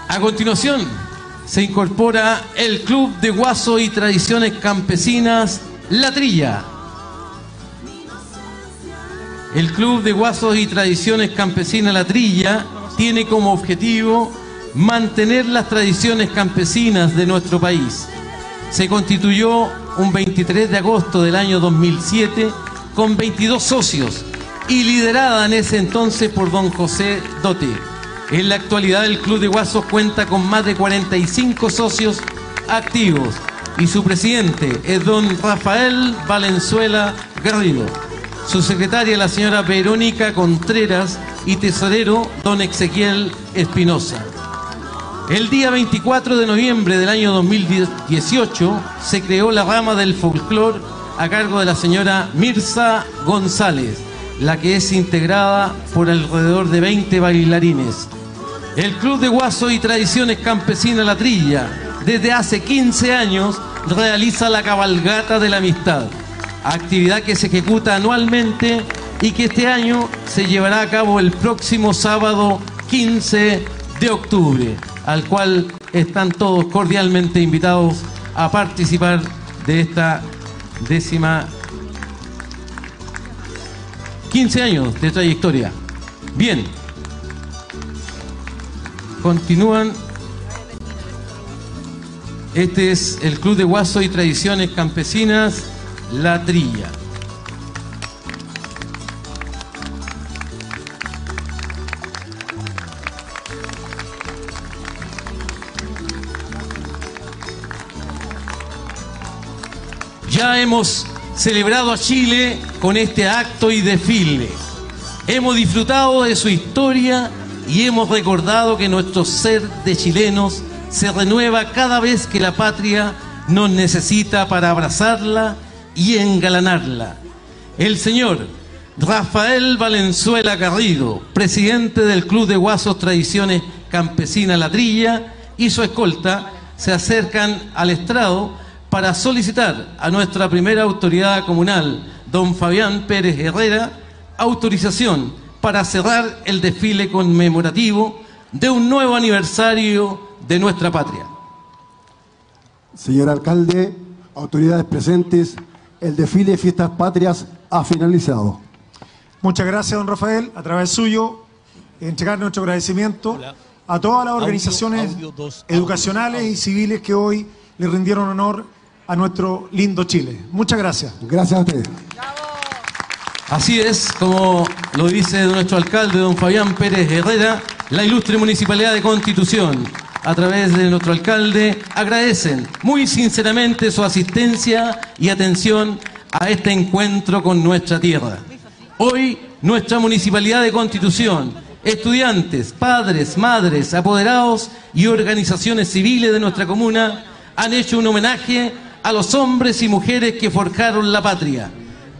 A continuación, se incorpora el Club de Guaso y Tradiciones Campesinas La Trilla. El Club de Guasos y Tradiciones Campesinas La Trilla tiene como objetivo mantener las tradiciones campesinas de nuestro país. Se constituyó un 23 de agosto del año 2007 con 22 socios y liderada en ese entonces por don José Dote. En la actualidad el Club de Guasos cuenta con más de 45 socios activos y su presidente es don Rafael Valenzuela Garrido. Su secretaria la señora Verónica Contreras y tesorero don Ezequiel Espinosa. El día 24 de noviembre del año 2018 se creó la rama del folclor a cargo de la señora Mirza González, la que es integrada por alrededor de 20 bailarines. El Club de Guaso y Tradiciones Campesinas La Trilla, desde hace 15 años, realiza la cabalgata de la amistad, actividad que se ejecuta anualmente y que este año se llevará a cabo el próximo sábado 15 de octubre, al cual están todos cordialmente invitados a participar de esta décima 15 años de trayectoria. Bien, continúan. Este es el Club de Guaso y Tradiciones Campesinas, La Trilla. Ya hemos celebrado a Chile con este acto y desfile. Hemos disfrutado de su historia y hemos recordado que nuestro ser de chilenos se renueva cada vez que la patria nos necesita para abrazarla y engalanarla. El señor Rafael Valenzuela Garrido, presidente del Club de Guasos Tradiciones Campesina La Trilla, y su escolta se acercan al estrado para solicitar a nuestra primera autoridad comunal, don Fabián Pérez Herrera, autorización para cerrar el desfile conmemorativo de un nuevo aniversario de nuestra patria. Señor alcalde, autoridades presentes, el desfile de fiestas patrias ha finalizado. Muchas gracias, don Rafael. A través suyo, entregar nuestro agradecimiento a todas las organizaciones audio dos, educacionales y civiles que hoy le rindieron honor a nuestro lindo Chile. Muchas gracias. Gracias a ustedes. Así es, como lo dice nuestro alcalde, don Fabián Pérez Herrera, la ilustre Municipalidad de Constitución, a través de nuestro alcalde, agradecen muy sinceramente su asistencia y atención a este encuentro con nuestra tierra. Hoy, nuestra Municipalidad de Constitución, estudiantes, padres, madres, apoderados y organizaciones civiles de nuestra comuna han hecho un homenaje a los hombres y mujeres que forjaron la patria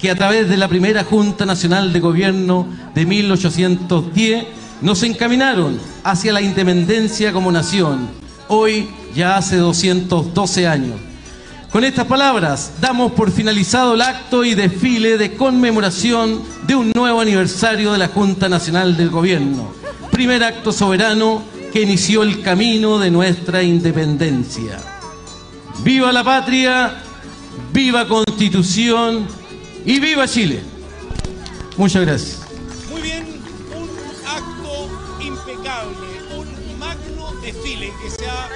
que a través de la primera Junta Nacional de Gobierno de 1810 nos encaminaron hacia la independencia como nación, hoy ya hace 212 años. Con estas palabras damos por finalizado el acto y desfile de conmemoración de un nuevo aniversario de la Junta Nacional del Gobierno, primer acto soberano que inició el camino de nuestra independencia. ¡Viva la patria! ¡Viva Constitución! y viva Chile. Muchas gracias. Muy bien, un acto impecable, un magno desfile que se ha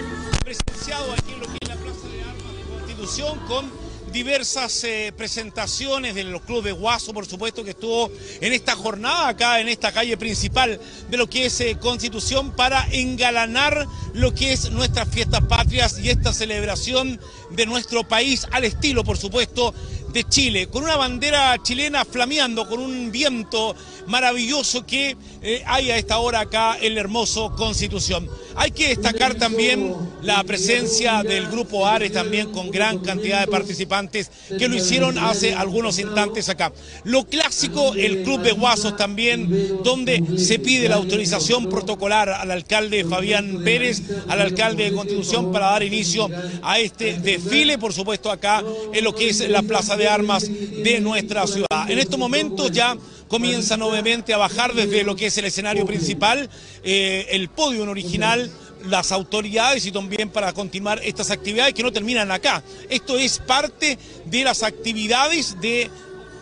presenciado aquí en lo que es la Plaza de Armas de Constitución con diversas eh, presentaciones de los clubes Guaso, por supuesto, que estuvo en esta jornada acá en esta calle principal de lo que es eh, Constitución para engalanar lo que es nuestras fiestas patrias y esta celebración de nuestro país al estilo, por supuesto, de Chile, con una bandera chilena flameando, con un viento maravilloso que eh, hay a esta hora acá en la hermoso Constitución. Hay que destacar también la presencia del Grupo Ares también con gran cantidad de participantes que lo hicieron hace algunos instantes acá. Lo clásico, el Club de Guasos también, donde se pide la autorización protocolar al alcalde Fabián Pérez, al alcalde de Constitución para dar inicio a este desfile, por supuesto acá en lo que es la Plaza de Armas de nuestra ciudad. En estos momentos ya comienzan obviamente a bajar desde lo que es el escenario principal, eh, el podio original, las autoridades y también para continuar estas actividades que no terminan acá. Esto es parte de las actividades de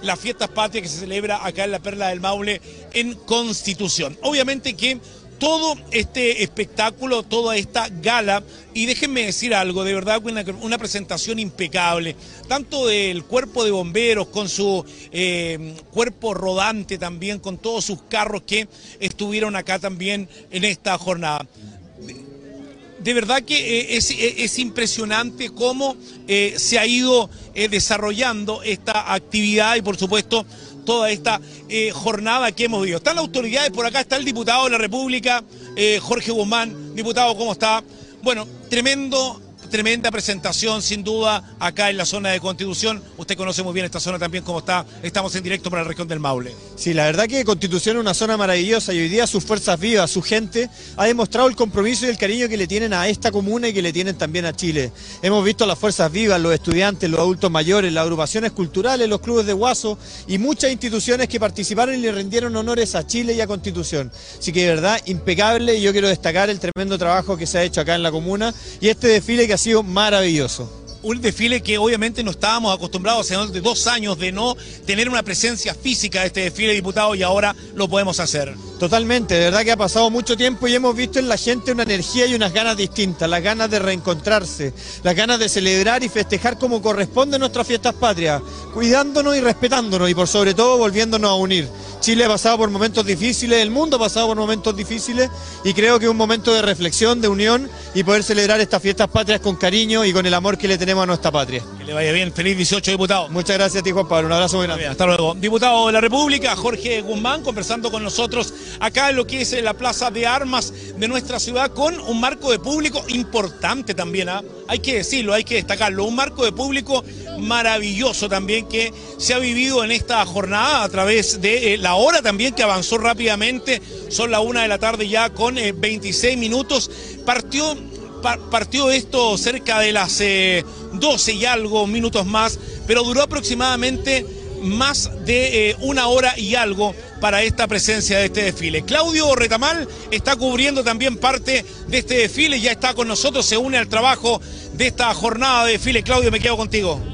las fiestas patrias que se celebra acá en la Perla del Maule en Constitución. Obviamente que todo este espectáculo, toda esta gala, y déjenme decir algo, de verdad una, presentación impecable, tanto del cuerpo de bomberos, con su eh, cuerpo rodante también, con todos sus carros que estuvieron acá también en esta jornada. De verdad que eh, es, es, impresionante cómo eh, se ha ido eh, desarrollando esta actividad y por supuesto toda esta jornada que hemos vivido. Están las autoridades por acá, está el diputado de la República, Jorge Guzmán. Diputado, ¿cómo está? Bueno, tremendo tremenda presentación, sin duda, acá en la zona de Constitución. Usted conoce muy bien esta zona también, como está. Estamos en directo para la región del Maule. Sí, la verdad que Constitución es una zona maravillosa y hoy día sus fuerzas vivas, su gente, ha demostrado el compromiso y el cariño que le tienen a esta comuna y que le tienen también a Chile. Hemos visto las fuerzas vivas, los estudiantes, los adultos mayores, las agrupaciones culturales, los clubes de Guaso y muchas instituciones que participaron y le rindieron honores a Chile y a Constitución. Así que de verdad, impecable y yo quiero destacar el tremendo trabajo que se ha hecho acá en la comuna y este desfile que ha sido maravilloso un desfile que obviamente no estábamos acostumbrados hace dos años de no tener una presencia física de este desfile diputado y ahora lo podemos hacer. Totalmente, de verdad que ha pasado mucho tiempo y hemos visto en la gente una energía y unas ganas distintas, las ganas de reencontrarse, las ganas de celebrar y festejar como corresponde nuestras fiestas patrias, cuidándonos y respetándonos y por sobre todo volviéndonos a unir. Chile ha pasado por momentos difíciles, el mundo ha pasado por momentos difíciles y creo que es un momento de reflexión, de unión y poder celebrar estas fiestas patrias con cariño y con el amor que le tenemos a nuestra patria. Que le vaya bien, feliz 18 diputado. Muchas gracias a ti Juan Pablo, un abrazo muy grande. hasta luego. Diputado de la República, Jorge Guzmán, conversando con nosotros acá en lo que es la Plaza de Armas de nuestra ciudad con un marco de público importante también, ¿ah? hay que decirlo, hay que destacarlo, un marco de público maravilloso también que se ha vivido en esta jornada a través de eh, la hora también que avanzó rápidamente, son la una de la tarde ya con 26 eh, minutos, partió, partió esto cerca de las 12 eh, y algo minutos más, pero duró aproximadamente más de una hora y algo para esta presencia de este desfile. Claudio Retamal está cubriendo también parte de este desfile, ya está con nosotros, se une al trabajo de esta jornada de desfile. Claudio, me quedo contigo.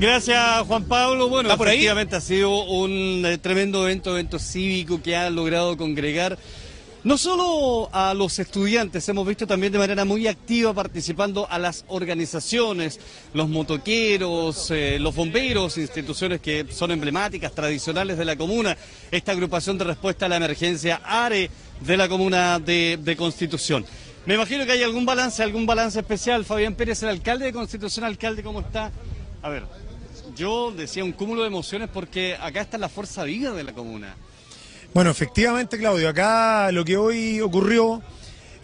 Gracias, Juan Pablo. Bueno, efectivamente ha sido un eh, tremendo evento, evento cívico que ha logrado congregar no solo a los estudiantes, hemos visto también de manera muy activa participando a las organizaciones, los motoqueros, eh, los bomberos, instituciones que son emblemáticas, tradicionales de la comuna, esta agrupación de respuesta a la emergencia ARE de la comuna de, de Constitución. Me imagino que hay algún balance, algún balance especial. Fabián Pérez, el alcalde de Constitución, alcalde, ¿cómo está? A ver, yo decía un cúmulo de emociones porque acá está la fuerza viva de la comuna. Bueno, efectivamente, Claudio, acá lo que hoy ocurrió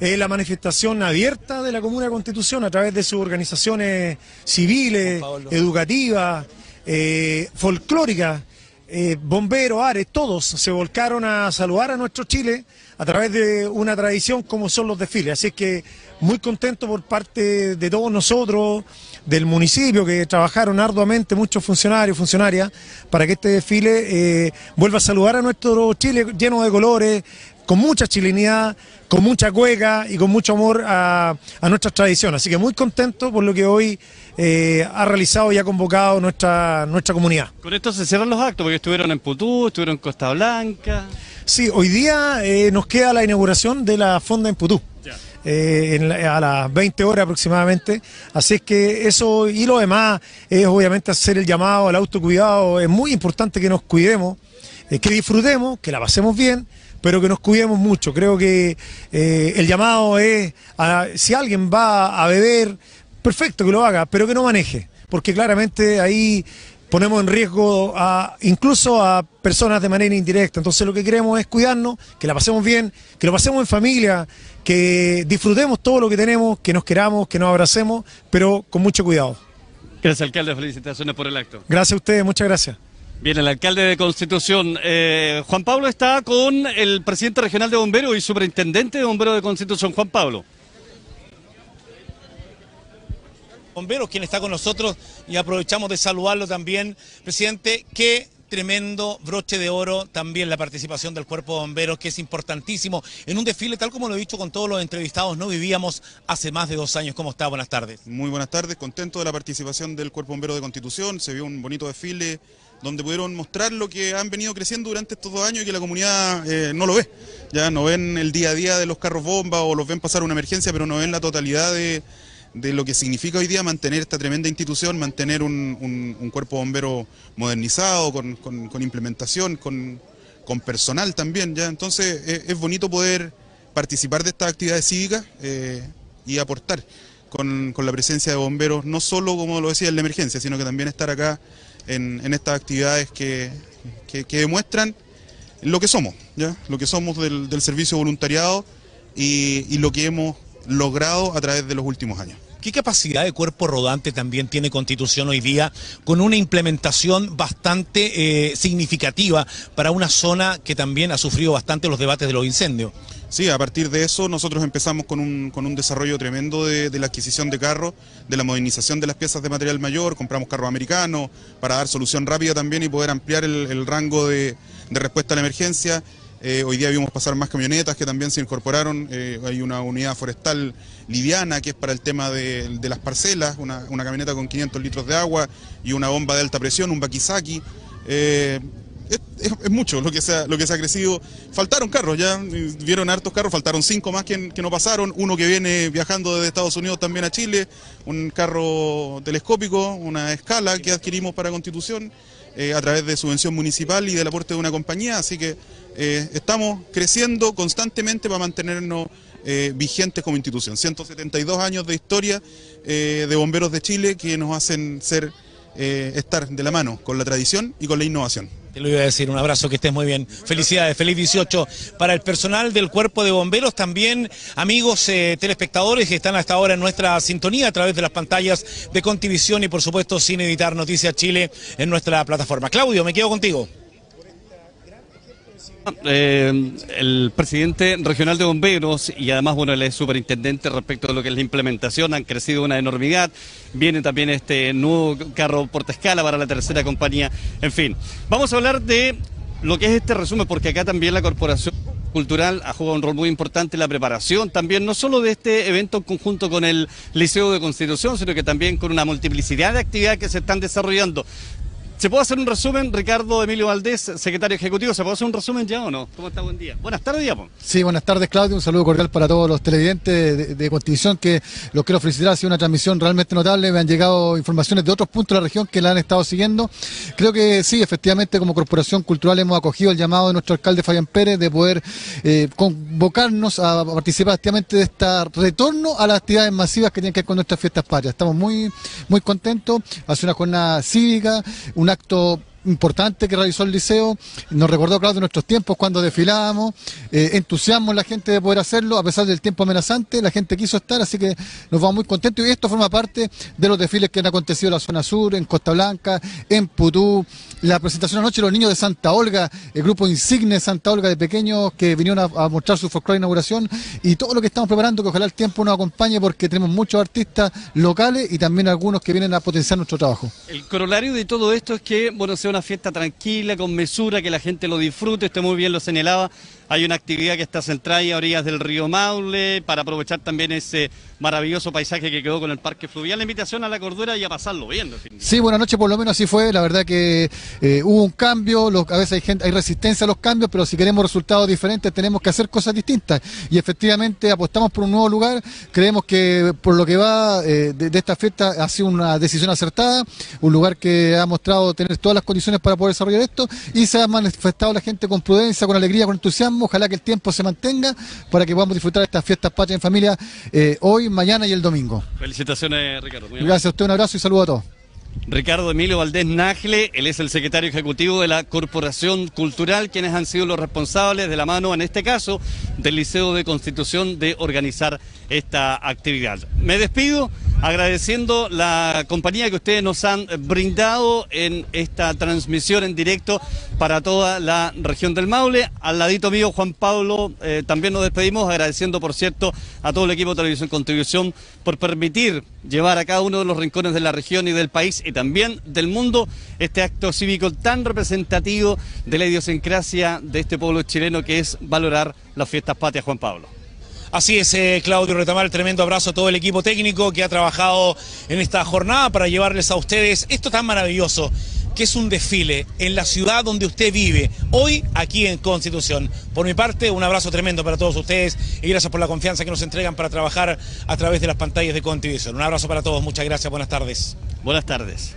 es la manifestación abierta de la Comuna de Constitución a través de sus organizaciones civiles, educativas, eh, folclóricas, eh, bomberos, ares, todos se volcaron a saludar a nuestro Chile a través de una tradición como son los desfiles. Así es que muy contento por parte de todos nosotros, del municipio, que trabajaron arduamente muchos funcionarios, funcionarias, para que este desfile eh, vuelva a saludar a nuestro Chile lleno de colores, con mucha chilenidad, con mucha cueca y con mucho amor a, a nuestras tradiciones. Así que muy contento por lo que hoy eh, ha realizado y ha convocado nuestra, nuestra comunidad. Con esto se cierran los actos porque estuvieron en Putú, estuvieron en Costa Blanca. Sí, hoy día eh, nos queda la inauguración de la fonda en Putú. Eh, a las 20 horas aproximadamente. Así es que eso y lo demás es obviamente hacer el llamado al autocuidado. Es muy importante que nos cuidemos, eh, que disfrutemos, que la pasemos bien, pero que nos cuidemos mucho. Creo que eh, el llamado es, a- si alguien va a beber, perfecto que lo haga, pero que no maneje, porque claramente ahí ponemos en riesgo a, incluso a personas de manera indirecta. Entonces lo que queremos es cuidarnos, que la pasemos bien, que lo pasemos en familia, que disfrutemos todo lo que tenemos, que nos queramos, que nos abracemos, pero con mucho cuidado. Gracias, alcalde. Felicitaciones por el acto. Gracias a ustedes, muchas gracias. Bien, el alcalde de Constitución. eh, Juan Pablo está con el presidente regional de bomberos y superintendente de bomberos de Constitución, Juan Pablo. bomberos, quien está con nosotros y aprovechamos de saludarlo también. Presidente, qué tremendo broche de oro también la participación del cuerpo de bomberos, que es importantísimo en un desfile, tal como lo he dicho con todos los entrevistados, no vivíamos hace más de dos años. ¿Cómo está? Buenas tardes. Muy buenas tardes, contento de la participación del Cuerpo Bombero de Constitución, se vio un bonito desfile donde pudieron mostrar lo que han venido creciendo durante estos dos años y que la comunidad eh, no lo ve. Ya no ven el día a día de los carros bomba o los ven pasar una emergencia, pero no ven la totalidad de, de lo que significa hoy día mantener esta tremenda institución, mantener un, un- cuerpo bombero modernizado, con, con- implementación, con, con personal también. ya Entonces eh, es bonito poder participar de estas actividades cívicas eh, y aportar con, con la presencia de bomberos, no solo como lo decía en la emergencia, sino que también estar acá en, en estas actividades que, que- que demuestran lo que somos, ¿ya? lo que somos del, del servicio voluntariado y, y lo que hemos logrado a través de los últimos años. ¿Qué capacidad de cuerpo rodante también tiene Constitución hoy día con una implementación bastante eh, significativa para una zona que también ha sufrido bastante los debates de los incendios? Sí, a partir de eso nosotros empezamos con un, con un desarrollo tremendo de, la adquisición de carros, de la modernización de las piezas de material mayor, compramos carros americanos para dar solución rápida también y poder ampliar el, rango de respuesta a la emergencia. Eh, hoy día vimos pasar más camionetas que también se incorporaron. Eh, hay una unidad forestal liviana que es para el tema de, las parcelas, una, camioneta con 500 litros de agua y una bomba de alta presión, un Bakizaki. Eh, es, mucho lo que, se ha, lo que se ha crecido. Faltaron carros, ya eh, vieron hartos carros, faltaron cinco más que, no pasaron. Uno que viene viajando desde Estados Unidos también a Chile, un carro telescópico, una escala que adquirimos para Constitución a través de subvención municipal y del aporte de una compañía. Así que eh, estamos creciendo constantemente para mantenernos eh, vigentes como institución. 172 años de historia eh, de bomberos de Chile que nos hacen ser estar de la mano con la tradición y con la innovación. Te lo iba a decir, un abrazo, que estés muy bien. Felicidades, feliz 18 para el personal del cuerpo de bomberos, también amigos telespectadores que están hasta ahora en nuestra sintonía a través de las pantallas de Contivisión y por supuesto sin editar Noticias Chile en nuestra plataforma. Claudio, me quedo contigo. Eh, el presidente regional de bomberos y además, bueno, él es superintendente respecto de lo que es la implementación, han crecido una enormidad. Viene también este nuevo carro portaescala para la tercera compañía. En fin, vamos a hablar de lo que es este resumen, porque acá también la corporación cultural ha jugado un rol muy importante en la preparación también, no solo de este evento en conjunto con el Liceo de Constitución, sino que también con una multiplicidad de actividades que se están desarrollando. ¿Se puede hacer un resumen, Ricardo Emilio Valdés, secretario ejecutivo? ¿Se puede hacer un resumen ya o no? ¿Cómo está? Buen día. Buenas tardes, Diapo. Sí, buenas tardes, Claudio. Un saludo cordial para todos los televidentes de, de Constitución, que los quiero felicitar. Ha sido una transmisión realmente notable. Me han llegado informaciones de otros puntos de la región que la han estado siguiendo. Creo que sí, efectivamente, como Corporación Cultural hemos acogido el llamado de nuestro alcalde Fabián Pérez de poder eh, convocarnos a participar activamente de este retorno a las actividades masivas que tienen que ver con nuestras fiestas patrias. Estamos muy, muy contentos. Hace una jornada cívica, un acto importante que realizó el liceo, nos recordó, claro, de nuestros tiempos cuando desfilábamos, eh, entusiasmo en la gente de poder hacerlo, a pesar del tiempo amenazante, la gente quiso estar, así que nos vamos muy contentos. Y esto forma parte de los desfiles que han acontecido en la zona sur, en Costa Blanca, en Putú, la presentación anoche de los niños de Santa Olga, el grupo insigne de Santa Olga de pequeños que vinieron a, mostrar su folclore inauguración. Y todo lo que estamos preparando, que ojalá el tiempo nos acompañe porque tenemos muchos artistas locales y también algunos que vienen a potenciar nuestro trabajo. El corolario de todo esto es que, bueno, sea una fiesta tranquila, con mesura, que la gente lo disfrute, usted muy bien lo señalaba, hay una actividad que está centrada a orillas del río Maule para aprovechar también ese maravilloso paisaje que quedó con el parque fluvial. La invitación a la cordura y a pasarlo bien. Sí, buenas noches, por lo menos así fue. La verdad que eh, hubo un cambio, a veces hay, gente, hay resistencia a los cambios, pero si queremos resultados diferentes tenemos que hacer cosas distintas. Y efectivamente apostamos por un nuevo lugar. Creemos que por lo que va eh, de, de, esta fiesta ha sido una decisión acertada, un lugar que ha mostrado tener todas las condiciones para poder desarrollar esto y se ha manifestado la gente con prudencia, con alegría, con entusiasmo ojalá que el tiempo se mantenga para que podamos disfrutar de estas fiestas patrias en familia eh, hoy, mañana y el domingo. Felicitaciones, Ricardo. Gracias a usted, un abrazo y saludo a todos. Ricardo Emilio Valdés Nagle, él es el secretario ejecutivo de la Corporación Cultural, quienes han sido los responsables de la mano, en este caso, del Liceo de Constitución de organizar esta actividad. Me despido agradeciendo la compañía que ustedes nos han brindado en esta transmisión en directo para toda la región del Maule. Al ladito mío, Juan Pablo, eh, también nos despedimos agradeciendo, por cierto, a todo el equipo de Televisión Contribución por permitir llevar a cada uno de los rincones de la región y del país y también del mundo este acto cívico tan representativo de la idiosincrasia de este pueblo chileno que es valorar las fiestas patrias, Juan Pablo. Así es, eh, Claudio Retamar, tremendo abrazo a todo el equipo técnico que ha trabajado en esta jornada para llevarles a ustedes esto tan maravilloso que es un desfile en la ciudad donde usted vive, hoy aquí en Constitución. Por mi parte, un abrazo tremendo para todos ustedes y gracias por la confianza que nos entregan para trabajar a través de las pantallas de Constitución. Un abrazo para todos, muchas gracias, buenas tardes. Buenas tardes.